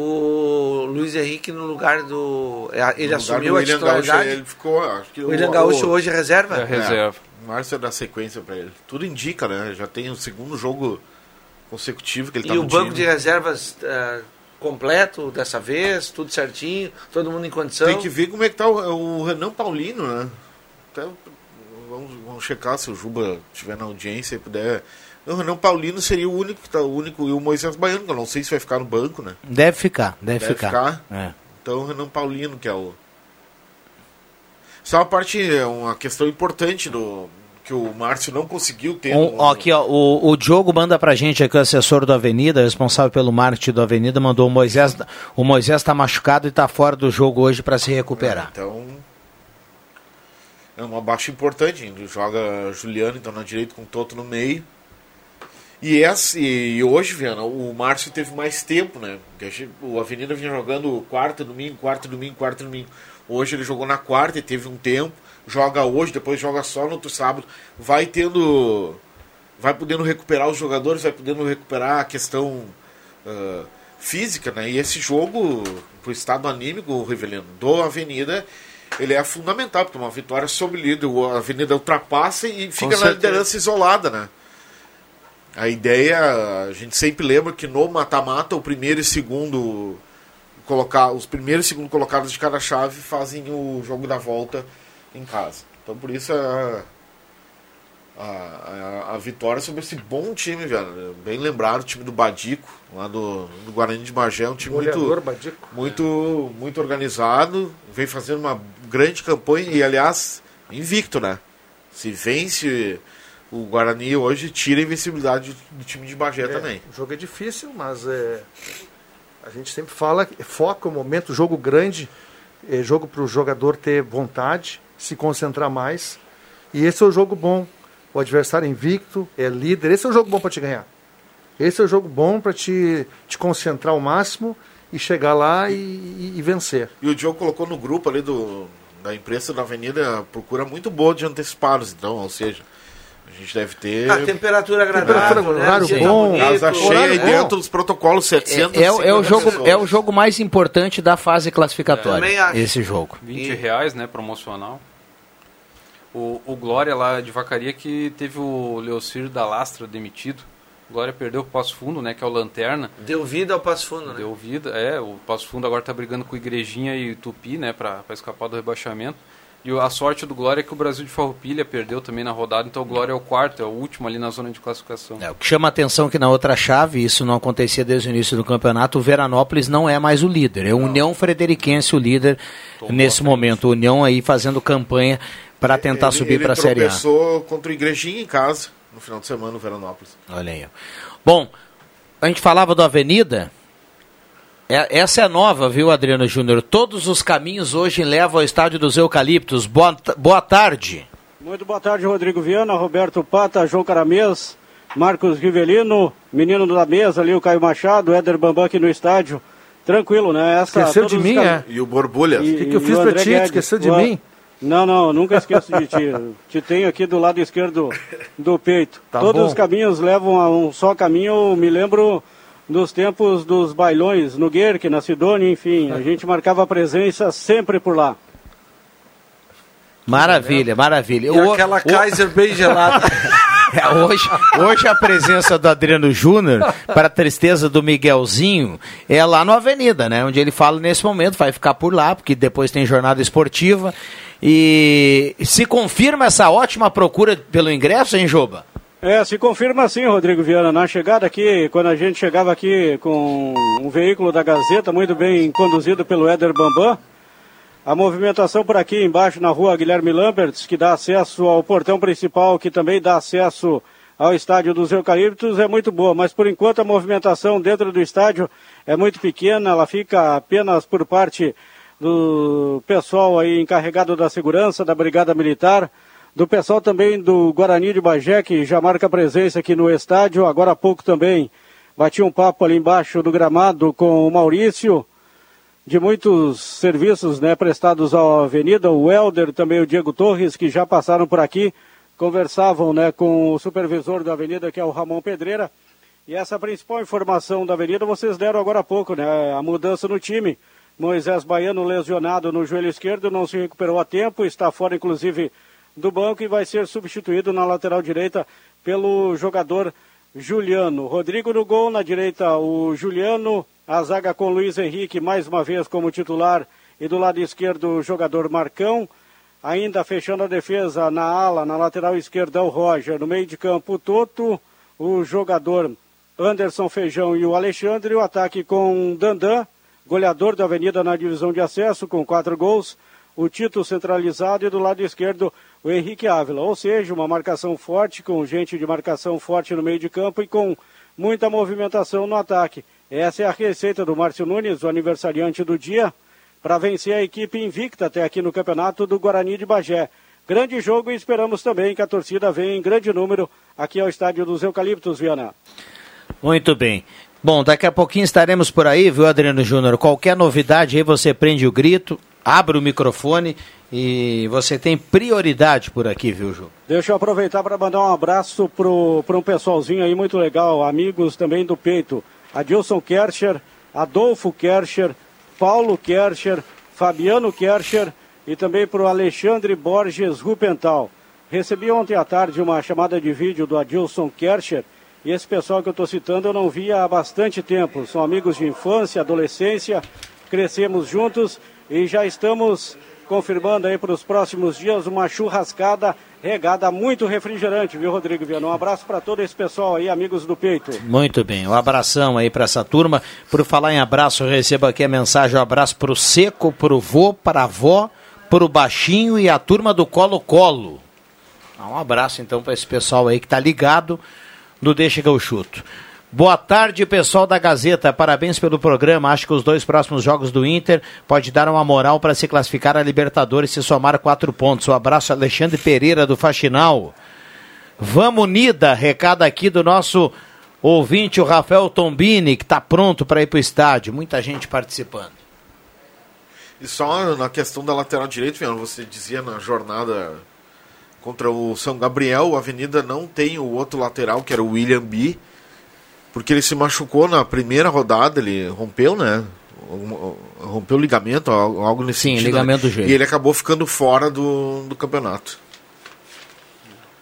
O Luiz Henrique no lugar do. é, Ele No assumiu do a William Gaúcho, titularidade. ele ficou, acho que o William Gaúcho hoje é reserva? É reserva. O Márcio dá sequência pra ele. Tudo indica, né? Já tem o segundo jogo consecutivo que ele E tá o banco time. de reservas. ah, completo dessa vez, tudo certinho, todo mundo em condição. Tem que ver como é que tá o, o Renan Paulino, né? Até, vamos, vamos checar se o Juba estiver na audiência e puder. O Renan Paulino seria o único que tá o único e o Moisés Baiano, que eu não sei se vai ficar no banco, né? Deve ficar, deve, ficar. É. Então o Renan Paulino que é o é uma parte, é uma questão importante do que o Márcio não conseguiu ter. Um, no- aqui, ó, o, o Diogo manda pra gente aqui, o assessor do Avenida, responsável pelo marketing do Avenida, mandou o Moisés. O Moisés tá machucado e tá fora do jogo hoje pra se recuperar. Então é uma baixa importante. Joga Juliano então na direita com o Toto no meio. E, essa, e hoje, Viana, o Márcio teve mais tempo, né? Porque a gente- o Avenida vinha jogando quarta, domingo, quarta, domingo, quarta, domingo. Hoje ele jogou na quarta e teve um tempo. Joga hoje, depois joga só no outro sábado. Vai tendo. Vai podendo recuperar os jogadores, vai podendo recuperar a questão ah, física, né? E esse jogo, pro estado anímico, Rivelino, do Avenida, ele é fundamental, porque uma vitória sobre o líder, o Avenida ultrapassa e fica na liderança isolada, né? A ideia, a gente sempre lembra que no mata-mata, o primeiro e segundo colocar, os primeiros e segundo colocados de cada chave fazem o jogo da volta em casa. Então por isso a, a, a, vitória sobre esse bom time, velho. Bem lembrado, o time do Badico, lá do, do Guarani de Magé, é um time Goleador, muito, Badico. muito, muito organizado, vem fazendo uma grande campanha e, aliás, invicto, né? Se vence o Guarani hoje, tira a invencibilidade do time de Bagé É, também. O jogo é difícil, mas é, a gente sempre fala, foca o momento, jogo grande, é jogo para o jogador ter vontade, se concentrar mais. E esse é o jogo bom. O adversário é invicto, é líder. Esse é o jogo bom para te ganhar. Esse é o jogo bom para te, te concentrar ao máximo e chegar lá e, e- e vencer. E o Diogo colocou no grupo ali do, da imprensa da Avenida procura muito boa de antecipados, então, ou seja, a gente deve ter. A temperatura agradável, Temperatura, né? horário bom, bonito, Casa cheia horário e dentro dos protocolos 700 É, é o- é o jogo, é o jogo mais importante da fase classificatória. Acho. Esse jogo. 20 reais, né, promocional. O, o Glória lá de Vacaria que teve o Leocir da Lastra demitido. O Glória perdeu o Passo Fundo, né, que é o Lanterna. Deu vida ao Passo Fundo, né? Deu vida, é, o Passo Fundo agora tá brigando com Igrejinha e Tupi, né, pra, pra escapar do rebaixamento. E a sorte do Glória é que o Brasil de Farroupilha perdeu também na rodada, então o Glória é o quarto, é o último ali na zona de classificação. É, o que chama atenção é que na outra chave, isso não acontecia desde o início do campeonato, o Veranópolis não é mais o líder. É o União Frederiquense o líder nesse momento. O União aí fazendo campanha para tentar Ele- subir ele para a Série A. tropeçou contra o Igrejinha em casa no final de semana no Veranópolis. Olha aí. Bom, a gente falava do Avenida. É- essa é nova, viu, Adriano Júnior? Todos os caminhos hoje levam ao estádio dos Eucaliptos. Boa, boa tarde. Muito boa tarde, Rodrigo Viana, Roberto Pata, João Caramês, Marcos Rivelino, menino da mesa ali, o Caio Machado, Éder Bambam aqui no estádio. Tranquilo, né? Essa, Esqueceu de mim, cam- é? E o Borbulhas. E- O que, que eu fiz o pra ti? Esqueceu de O- mim? Não, não, nunca esqueço de ti. Te tenho aqui do lado esquerdo do peito. Tá Todos bom. os caminhos levam a um só caminho. Me lembro dos tempos dos bailões no Guerque, na Sidônia, enfim. A gente marcava presença sempre por lá. Maravilha, maravilha. E O- aquela o- Kaiser bem gelada. É, hoje, hoje a presença do Adriano Júnior, para a tristeza do Miguelzinho, é lá no Avenida, né? Onde ele fala nesse momento, vai ficar por lá, porque depois tem jornada esportiva. E se confirma essa ótima procura pelo ingresso, hein, Joba? É, se confirma assim, Rodrigo Viana. Na chegada aqui, quando a gente chegava aqui com um veículo da Gazeta, muito bem conduzido pelo Éder Bambam, a movimentação por aqui embaixo na rua Guilherme Lamberts, que dá acesso ao portão principal, que também dá acesso ao estádio dos Eucaliptos, é muito boa. Mas por enquanto a movimentação dentro do estádio é muito pequena, ela fica apenas por parte do pessoal aí encarregado da segurança, da Brigada Militar, do pessoal também do Guarani de Bagé, que já marca presença aqui no estádio. Agora há pouco também bati um papo ali embaixo do gramado com o Maurício, de muitos serviços né, prestados à Avenida, o Helder, também o Diego Torres, que já passaram por aqui, conversavam né, com o supervisor da Avenida, que é o Ramon Pedreira. E essa principal informação da Avenida vocês deram agora há pouco, né? A mudança no time. Moisés Baiano lesionado no joelho esquerdo, não se recuperou a tempo, está fora inclusive do banco e vai ser substituído na lateral direita pelo jogador Juliano. Rodrigo no gol, na direita o Juliano, a zaga com Luiz Henrique mais uma vez como titular e do lado esquerdo o jogador Marcão. Ainda fechando a defesa na ala, na lateral esquerda o Roger, no meio de campo o Toto, o jogador Anderson Feijão e o Alexandre, o ataque com Dandan, goleador da Avenida na divisão de acesso com quatro gols, o Tito centralizado e do lado esquerdo o Henrique Ávila. Ou seja, uma marcação forte, com gente de marcação forte no meio de campo e com muita movimentação no ataque. Essa é a receita do Márcio Nunes, o aniversariante do dia, para vencer a equipe invicta até aqui no campeonato do Guarani de Bagé. Grande jogo e esperamos também que a torcida venha em grande número aqui ao estádio dos Eucaliptos, Viana. Muito bem. Bom, daqui a pouquinho estaremos por aí, viu, Adriano Júnior? Qualquer novidade aí você prende o grito, abre o microfone e você tem prioridade por aqui, viu, Ju? Deixa eu aproveitar para mandar um abraço para um pessoalzinho aí muito legal, amigos também do peito. Adilson Kercher, Adolfo Kercher, Paulo Kercher, Fabiano Kercher e também para o Alexandre Borges Rupental. Recebi ontem à tarde uma chamada de vídeo do Adilson Kercher e esse pessoal que eu estou citando eu não via há bastante tempo. São amigos de infância, adolescência, crescemos juntos e já estamos confirmando aí para os próximos dias uma churrascada regada muito refrigerante, viu, Rodrigo Viana? Um abraço para todo esse pessoal aí, amigos do peito. Muito bem, um abração aí para essa turma. Por falar em abraço, eu recebo aqui a mensagem: um abraço para o Seco, para o vô, para a avó, para o Baixinho e a turma do Colo Colo. Um abraço então para esse pessoal aí que está ligado no Deixa que eu chuto. Boa tarde, pessoal da Gazeta. Parabéns pelo programa. Acho que os dois próximos jogos do Inter pode dar uma moral para se classificar a Libertadores e se somar quatro pontos. Um abraço, Alexandre Pereira do Faxinal. Vamos unida, recado aqui do nosso ouvinte, o Rafael Tombini, que está pronto para ir para o estádio. Muita gente participando. E só na questão da lateral direita, você dizia na jornada contra o São Gabriel, a Avenida não tem o outro lateral, que era o William B porque ele se machucou na primeira rodada, ele rompeu, né? Rompeu o ligamento, algo nesse Sim, sentido. ligamento né? do joelho. E ele acabou ficando fora do, do campeonato.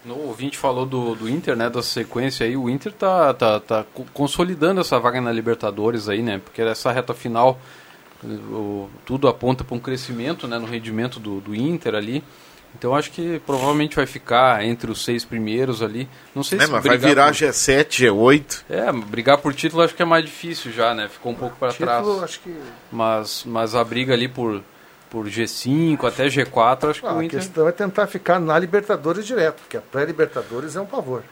O ouvinte falou do, do Inter, né, da sequência aí, o Inter tá, tá, tá consolidando essa vaga na Libertadores aí, né, porque essa reta final, o, tudo aponta para um crescimento, né, no rendimento do, do Inter ali, então acho que provavelmente vai ficar entre os seis primeiros ali. Não sei é, se mas vai virar por... G7, G8. É, brigar por título acho que é mais difícil já, né? Ficou um pouco para trás. Acho que... Mas, mas a briga ali por, por G5 até G4, acho que ah, o Inter... A questão é tentar ficar na Libertadores direto, porque a pré-Libertadores é um pavor.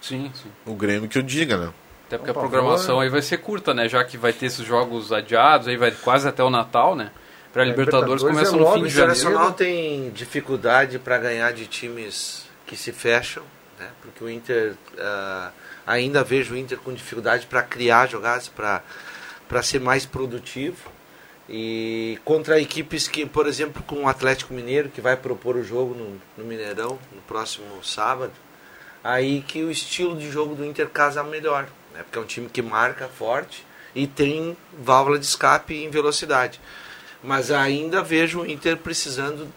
Sim, sim. O Grêmio que o diga, né? Até porque é um a programação aí vai ser curta, né? Já que vai ter esses jogos adiados, aí vai quase até o Natal, né? Para a Libertadores, Libertadores começa é no fim de janeiro. O Internacional tem dificuldade para ganhar de times que se fecham, né? porque o Inter, uh, ainda vejo o Inter com dificuldade para criar jogadas, para ser mais produtivo. E contra equipes que, por exemplo, com o Atlético Mineiro, que vai propor o jogo no, no Mineirão no próximo sábado, aí que o estilo de jogo do Inter casa melhor, né? porque é um time que marca forte e tem válvula de escape em velocidade mas ainda vejo o Inter precisando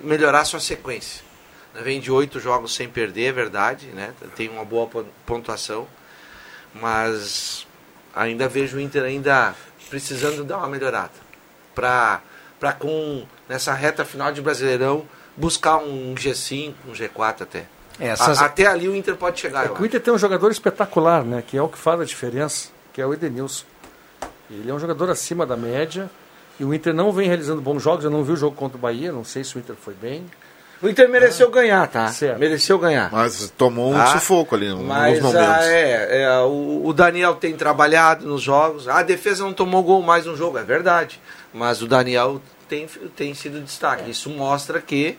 melhorar sua sequência. Vem de oito jogos sem perder, é verdade, né? tem uma boa pontuação, mas ainda vejo o Inter ainda precisando dar uma melhorada para para com nessa reta final de Brasileirão buscar um G5, um G4 até. Essas... A, até ali o Inter pode chegar. É o Inter tem um jogador espetacular, né? Que é o que faz a diferença, que é o Edenilson. Ele é um jogador acima da média e o Inter não vem realizando bons jogos. Eu não vi o jogo contra o Bahia, não sei se o Inter foi bem. O Inter mereceu ah, ganhar, tá? Certo. Mereceu ganhar. Mas tomou um tá? sufoco ali Mas, nos momentos. Ah, é, é o, o, Daniel tem trabalhado nos jogos. A defesa não tomou gol mais no jogo, é verdade. Mas o Daniel tem, tem sido destaque. Isso mostra que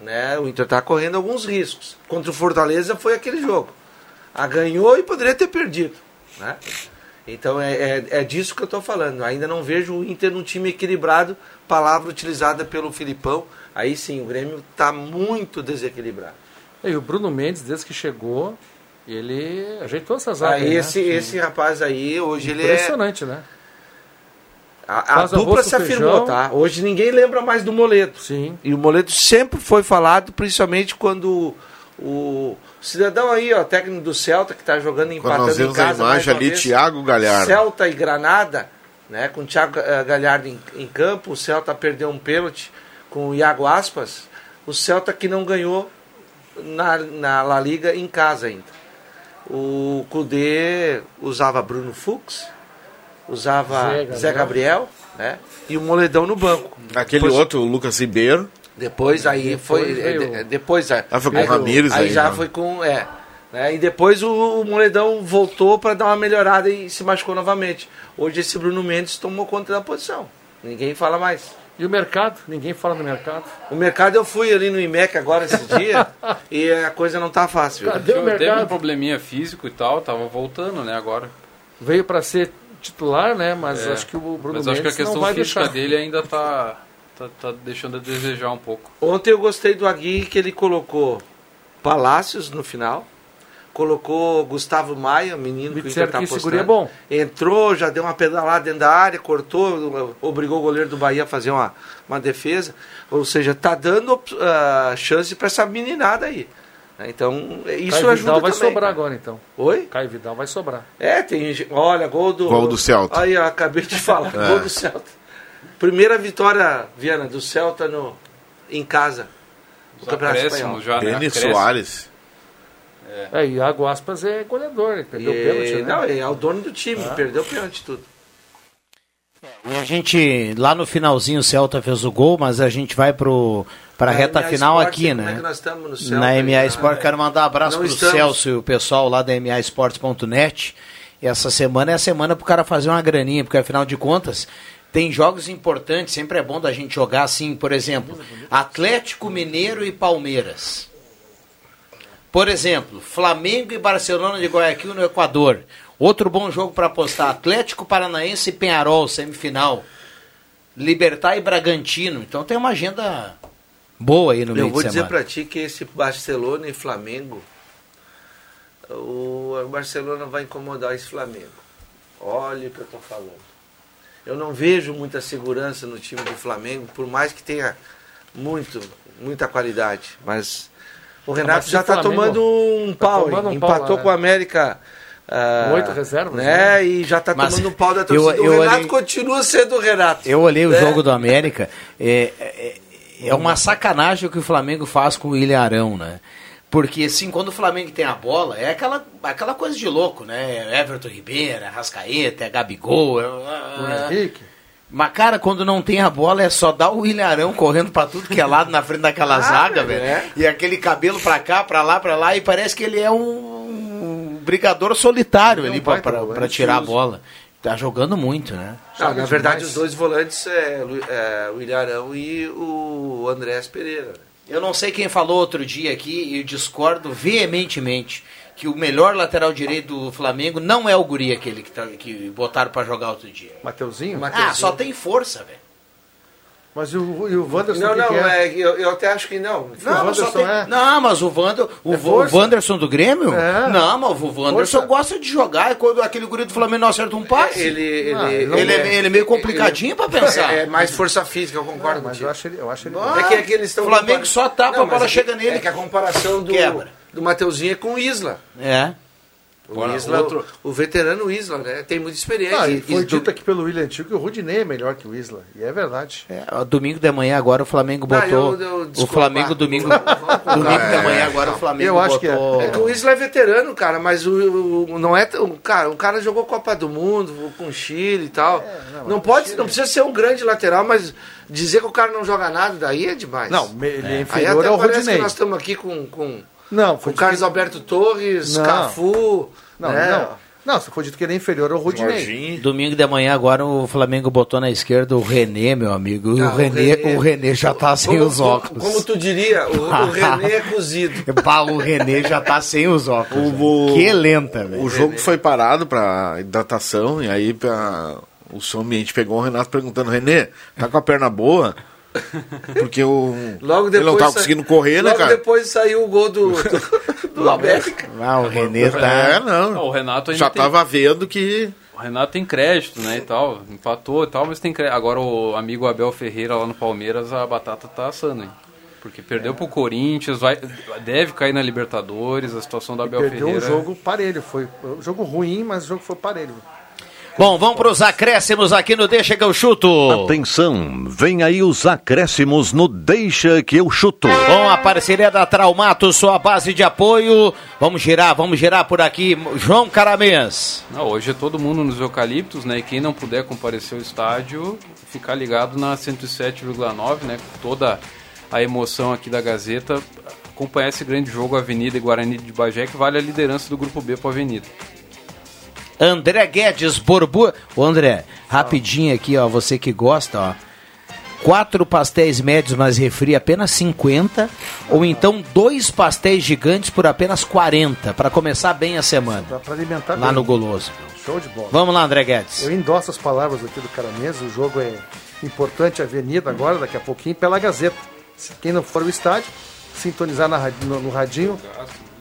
né, o Inter está correndo alguns riscos. Contra o Fortaleza foi aquele jogo. A ganhou e poderia ter perdido. Né? Então é, é, é disso que eu estou falando. Ainda não vejo o Inter num time equilibrado, palavra utilizada pelo Filipão. Aí sim, o Grêmio está muito desequilibrado. E o Bruno Mendes, desde que chegou, ele ajeitou essas áreas. Aí, esse, né? esse rapaz aí, hoje ele é. Impressionante, né? A, a dupla se afirmou, feijão. tá? Hoje ninguém lembra mais do Moleto. Sim. E o Moleto sempre foi falado, principalmente quando O cidadão aí, ó, técnico do Celta, que está jogando nós empatando em vemos a casa. mais imagem ali, vez. Thiago Galhardo. Celta e Granada, né? Com o Thiago eh, Galhardo em, em campo. O Celta perdeu um pênalti com o Iago Aspas. O Celta que não ganhou na, na La Liga em casa ainda. O Cudê usava Bruno Fux, usava Zé Zé Gabriel. Gabriel, né? E o Moledão no banco. Aquele Depois- outro, o Lucas Ribeiro. Depois aí Depois foi. veio- de- depois aí, Ah, foi com aí, o Ramires aí aí, já né? foi com. É. Né? E depois o, o Moledão voltou para dar uma melhorada e se machucou novamente. Hoje esse Bruno Mendes tomou conta da posição. Ninguém fala mais. E o mercado? Ninguém fala do mercado. O mercado eu fui ali no IMEC agora esse dia e a coisa não tá fácil. viu? Teve um probleminha físico e tal, tava voltando, né, agora. Veio para ser titular, né? Mas É, acho que o Bruno Mas acho que a Mendes não questão vai física deixar. dele ainda tá, tá, tá deixando a desejar um pouco. Ontem eu gostei do Agui que ele colocou Palácios no final. Colocou Gustavo Maia, o menino que o Inter tá que guri é bom. Entrou, já deu uma pedalada dentro da área, cortou, obrigou o goleiro do Bahia a fazer uma, uma defesa. Ou seja, tá dando ah, chance para essa meninada aí. né? Então, isso Caio ajuda Vidal vai também, sobrar cara. agora então. Oi? Caio Vidal vai sobrar. É, tem. Olha, gol do. Gol do Celta. Aí, ó, acabei de falar. É. Gol do Celta. Primeira vitória, Viana, do Celta no, em casa. No Campeonato Espanhol. já, né? Denis. Soares. É, e Iago Aspas é goleador, ele perdeu o E- pênalti, né? Não, é o dono do time, Ah. perdeu o pênalti tudo. E a gente, lá no finalzinho, o Celta fez o gol, mas a gente vai pro, pra Na reta MA final Sport, aqui, como né? é que nós estamos no Celta Na aí, MA né? Sport, quero mandar um abraço Não pro estamos. Celso e o pessoal lá da MAsports.net. E essa semana é a semana pro cara fazer uma graninha, porque afinal de contas, tem jogos importantes, sempre é bom da gente jogar assim, por exemplo, Atlético Mineiro e Palmeiras. Por exemplo, Flamengo e Barcelona de Guayaquil no Equador. Outro bom jogo para apostar: Atlético Paranaense e Penharol, semifinal. Libertar e Bragantino. Então tem uma agenda boa aí no meio Eu vou dizer pra ti que esse Barcelona e Flamengo, o Barcelona vai incomodar esse Flamengo. Olha o que eu tô falando. Eu não vejo muita segurança no time do Flamengo, por mais que tenha muito, muita qualidade. Mas o Renato mas já o está tomando um tá pau. tomando um pau Empatou lá, com o? América. ah, Com oito reservas, Né? né? E já está Mas tomando um pau da eu- torcida. eu o Renato olhei- continua sendo o Renato. Eu olhei o né? jogo do América. É, é, é uma sacanagem o que o Flamengo faz com o William Arão, né? Porque, assim, quando o Flamengo tem a bola, é aquela, aquela coisa de louco, né? É Everton Ribeiro, é Rascaeta, é Gabigol. É, O Henrique. Mas, cara, quando não tem a bola, é só dar o William Arão correndo pra tudo que é lado na frente daquela Ah, zaga, é. velho. E aquele cabelo pra cá, pra lá, pra lá, e parece que ele é um brigador solitário Ele é ali pra, pra, pra tirar a bola. Tá jogando muito, né? Não, na verdade, os dois volantes é, é o Ilharão e o Andrés Pereira. Eu não sei quem falou outro dia aqui e discordo veementemente que o melhor lateral direito do Flamengo não é o guri aquele que, tá, que botaram pra jogar outro dia. Mateuzinho? Ah, só tem força, velho. Mas e o, e o Wanderson Não, que não, que é, eu, eu até acho que não. Não, mas só Wanderson tem- é- não, mas o, Wander, o, É o. Wanderson do Grêmio? É. Não, mas o Wanderson Força. gosta de jogar e quando aquele guri do Flamengo não acerta um passe. Ele, ele, Ah, ele, é, ele é meio complicadinho pra pensar. É, é mais força física, eu concordo mas contigo. eu acho ele, eu acho ele Ah, É que, é que eles estão o Flamengo compar- só tapa, Não, a bola mas é chega que- nele. É que a comparação do, Quebra. do Mateuzinho é com o Isla. É. O Isla, outro- o, o veterano Isla, né? Tem muita experiência. Ah, e foi E- dito aqui pelo William Tio que o Rudinei é melhor que o Isla. E é verdade. É, domingo de manhã agora o Flamengo Não, botou. eu- eu o discordo. Flamengo domingo. domingo de manhã agora o Flamengo Eu acho que é. botou. É que o Isla é veterano, cara, mas o, o- não é tão- cara, o cara jogou Copa do Mundo com o Chile e tal. não, pode, não precisa ser um grande lateral, mas dizer que o cara não joga nada daí é demais. Não, me- ele é Aí inferior até ao parece Rudinei. que nós estamos aqui com com, Não, com foi o Carlos Alberto Torres, Não. Cafu, Não, né? não. Não, se for dito que ele é inferior ao Rudinei. Jorginho. Domingo de manhã agora o Flamengo botou na esquerda o René, meu amigo. E Ah, o, o René, René. o René já tá sem Como- os como- óculos. Como, tu diria, o, o René é cozido. Pá, o René já tá sem os óculos. O- velho. Que lenta, velho. O jogo foi parado para hidratação e aí pra, o som ambiente pegou o Renato perguntando: Renê, tá com a perna boa? Porque o, Logo depois ele não tava sa- conseguindo correr, né, Logo cara? depois saiu o gol do, do, do América. Ah, o René tá. É, não. Não, o Renato ainda Já tem- tava vendo que. O Renato tem crédito, né, e tal, empatou e tal, mas tem crédito. Agora o amigo Abel Ferreira lá no Palmeiras, a batata tá assando, hein? Porque perdeu pro Corinthians, vai, deve cair na Libertadores, a situação do Abel Perdeu Ferreira. um jogo parelho. Foi um jogo ruim, mas o jogo foi parelho. Bom, vamos para os acréscimos aqui no Deixa que eu chuto. Atenção, vem aí os acréscimos no Deixa que eu chuto. Com a parceria da Traumato, sua base de apoio. Vamos girar, vamos girar por aqui. João Caramês. Não, hoje é todo mundo nos eucaliptos, né? E quem não puder comparecer ao estádio, ficar ligado na 107,9, né? Com toda a emoção aqui da Gazeta, acompanhar esse grande jogo Avenida e Guarani de Bagé, que vale a liderança do Grupo B para a Avenida. André Guedes, Borbu. Ô André, rapidinho aqui, ó, você que gosta, ó. Quatro pastéis médios, mas refri apenas 50, ou então dois pastéis gigantes por apenas 40, para começar bem a semana. Para alimentar Lá bem. no Goloso. Show de bola. Vamos lá, André Guedes. Eu endosso as palavras aqui do cara mesmo. O jogo é importante, Avenida agora, daqui a pouquinho, pela Gazeta. Quem não for ao estádio, sintonizar na, no, no radinho,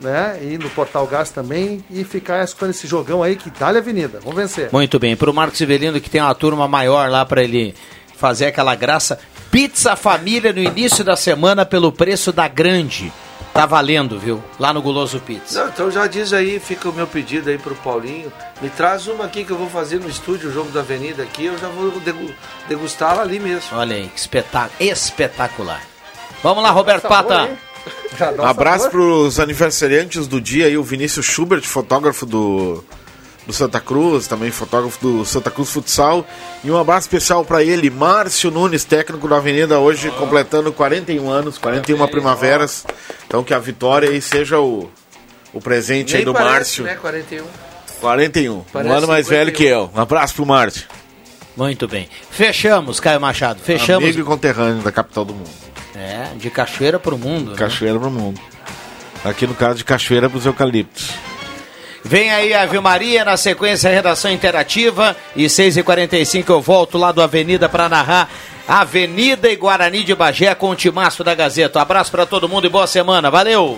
né? E no Portal Gás também, e ficar escutando esse jogão aí que dá a Avenida. Vamos vencer. Muito bem, para o Marcos Ivelino, que tem uma turma maior lá para ele fazer aquela graça. Pizza Família no início da semana pelo preço da grande. Tá valendo, viu? Lá no Guloso Pizza. Não, então já diz aí, fica o meu pedido aí pro Paulinho. Me traz uma aqui que eu vou fazer no estúdio, o jogo da Avenida aqui, eu já vou degu- degustá-la ali mesmo. Olha aí, que espetá- espetacular. Vamos lá, Roberto Pata. Abraço para os aniversariantes do dia aí, o Vinícius Schubert, fotógrafo do, do Santa Cruz, também fotógrafo do Santa Cruz Futsal. E um abraço especial para ele, Márcio Nunes, técnico da Avenida, hoje completando 41 anos, 41 primaveras. Então que a vitória aí seja o, o presente aí Nem do parece, Márcio. né, 41. 41, Parece um ano mais 51. velho que eu. Um abraço pro Márcio. Muito bem. Fechamos, Caio Machado. Fechamos. Amigo e conterrâneo da capital do mundo. É, de Cachoeira pro mundo. né? Cachoeira pro mundo. Aqui no caso de Cachoeira pros eucaliptos. Vem aí a Vilmaria, na sequência redação interativa. E 6h45 eu volto lá do Avenida para narrar Avenida e Guarani de Bagé com o timaço da Gazeta. Um abraço para todo mundo e boa semana. Valeu!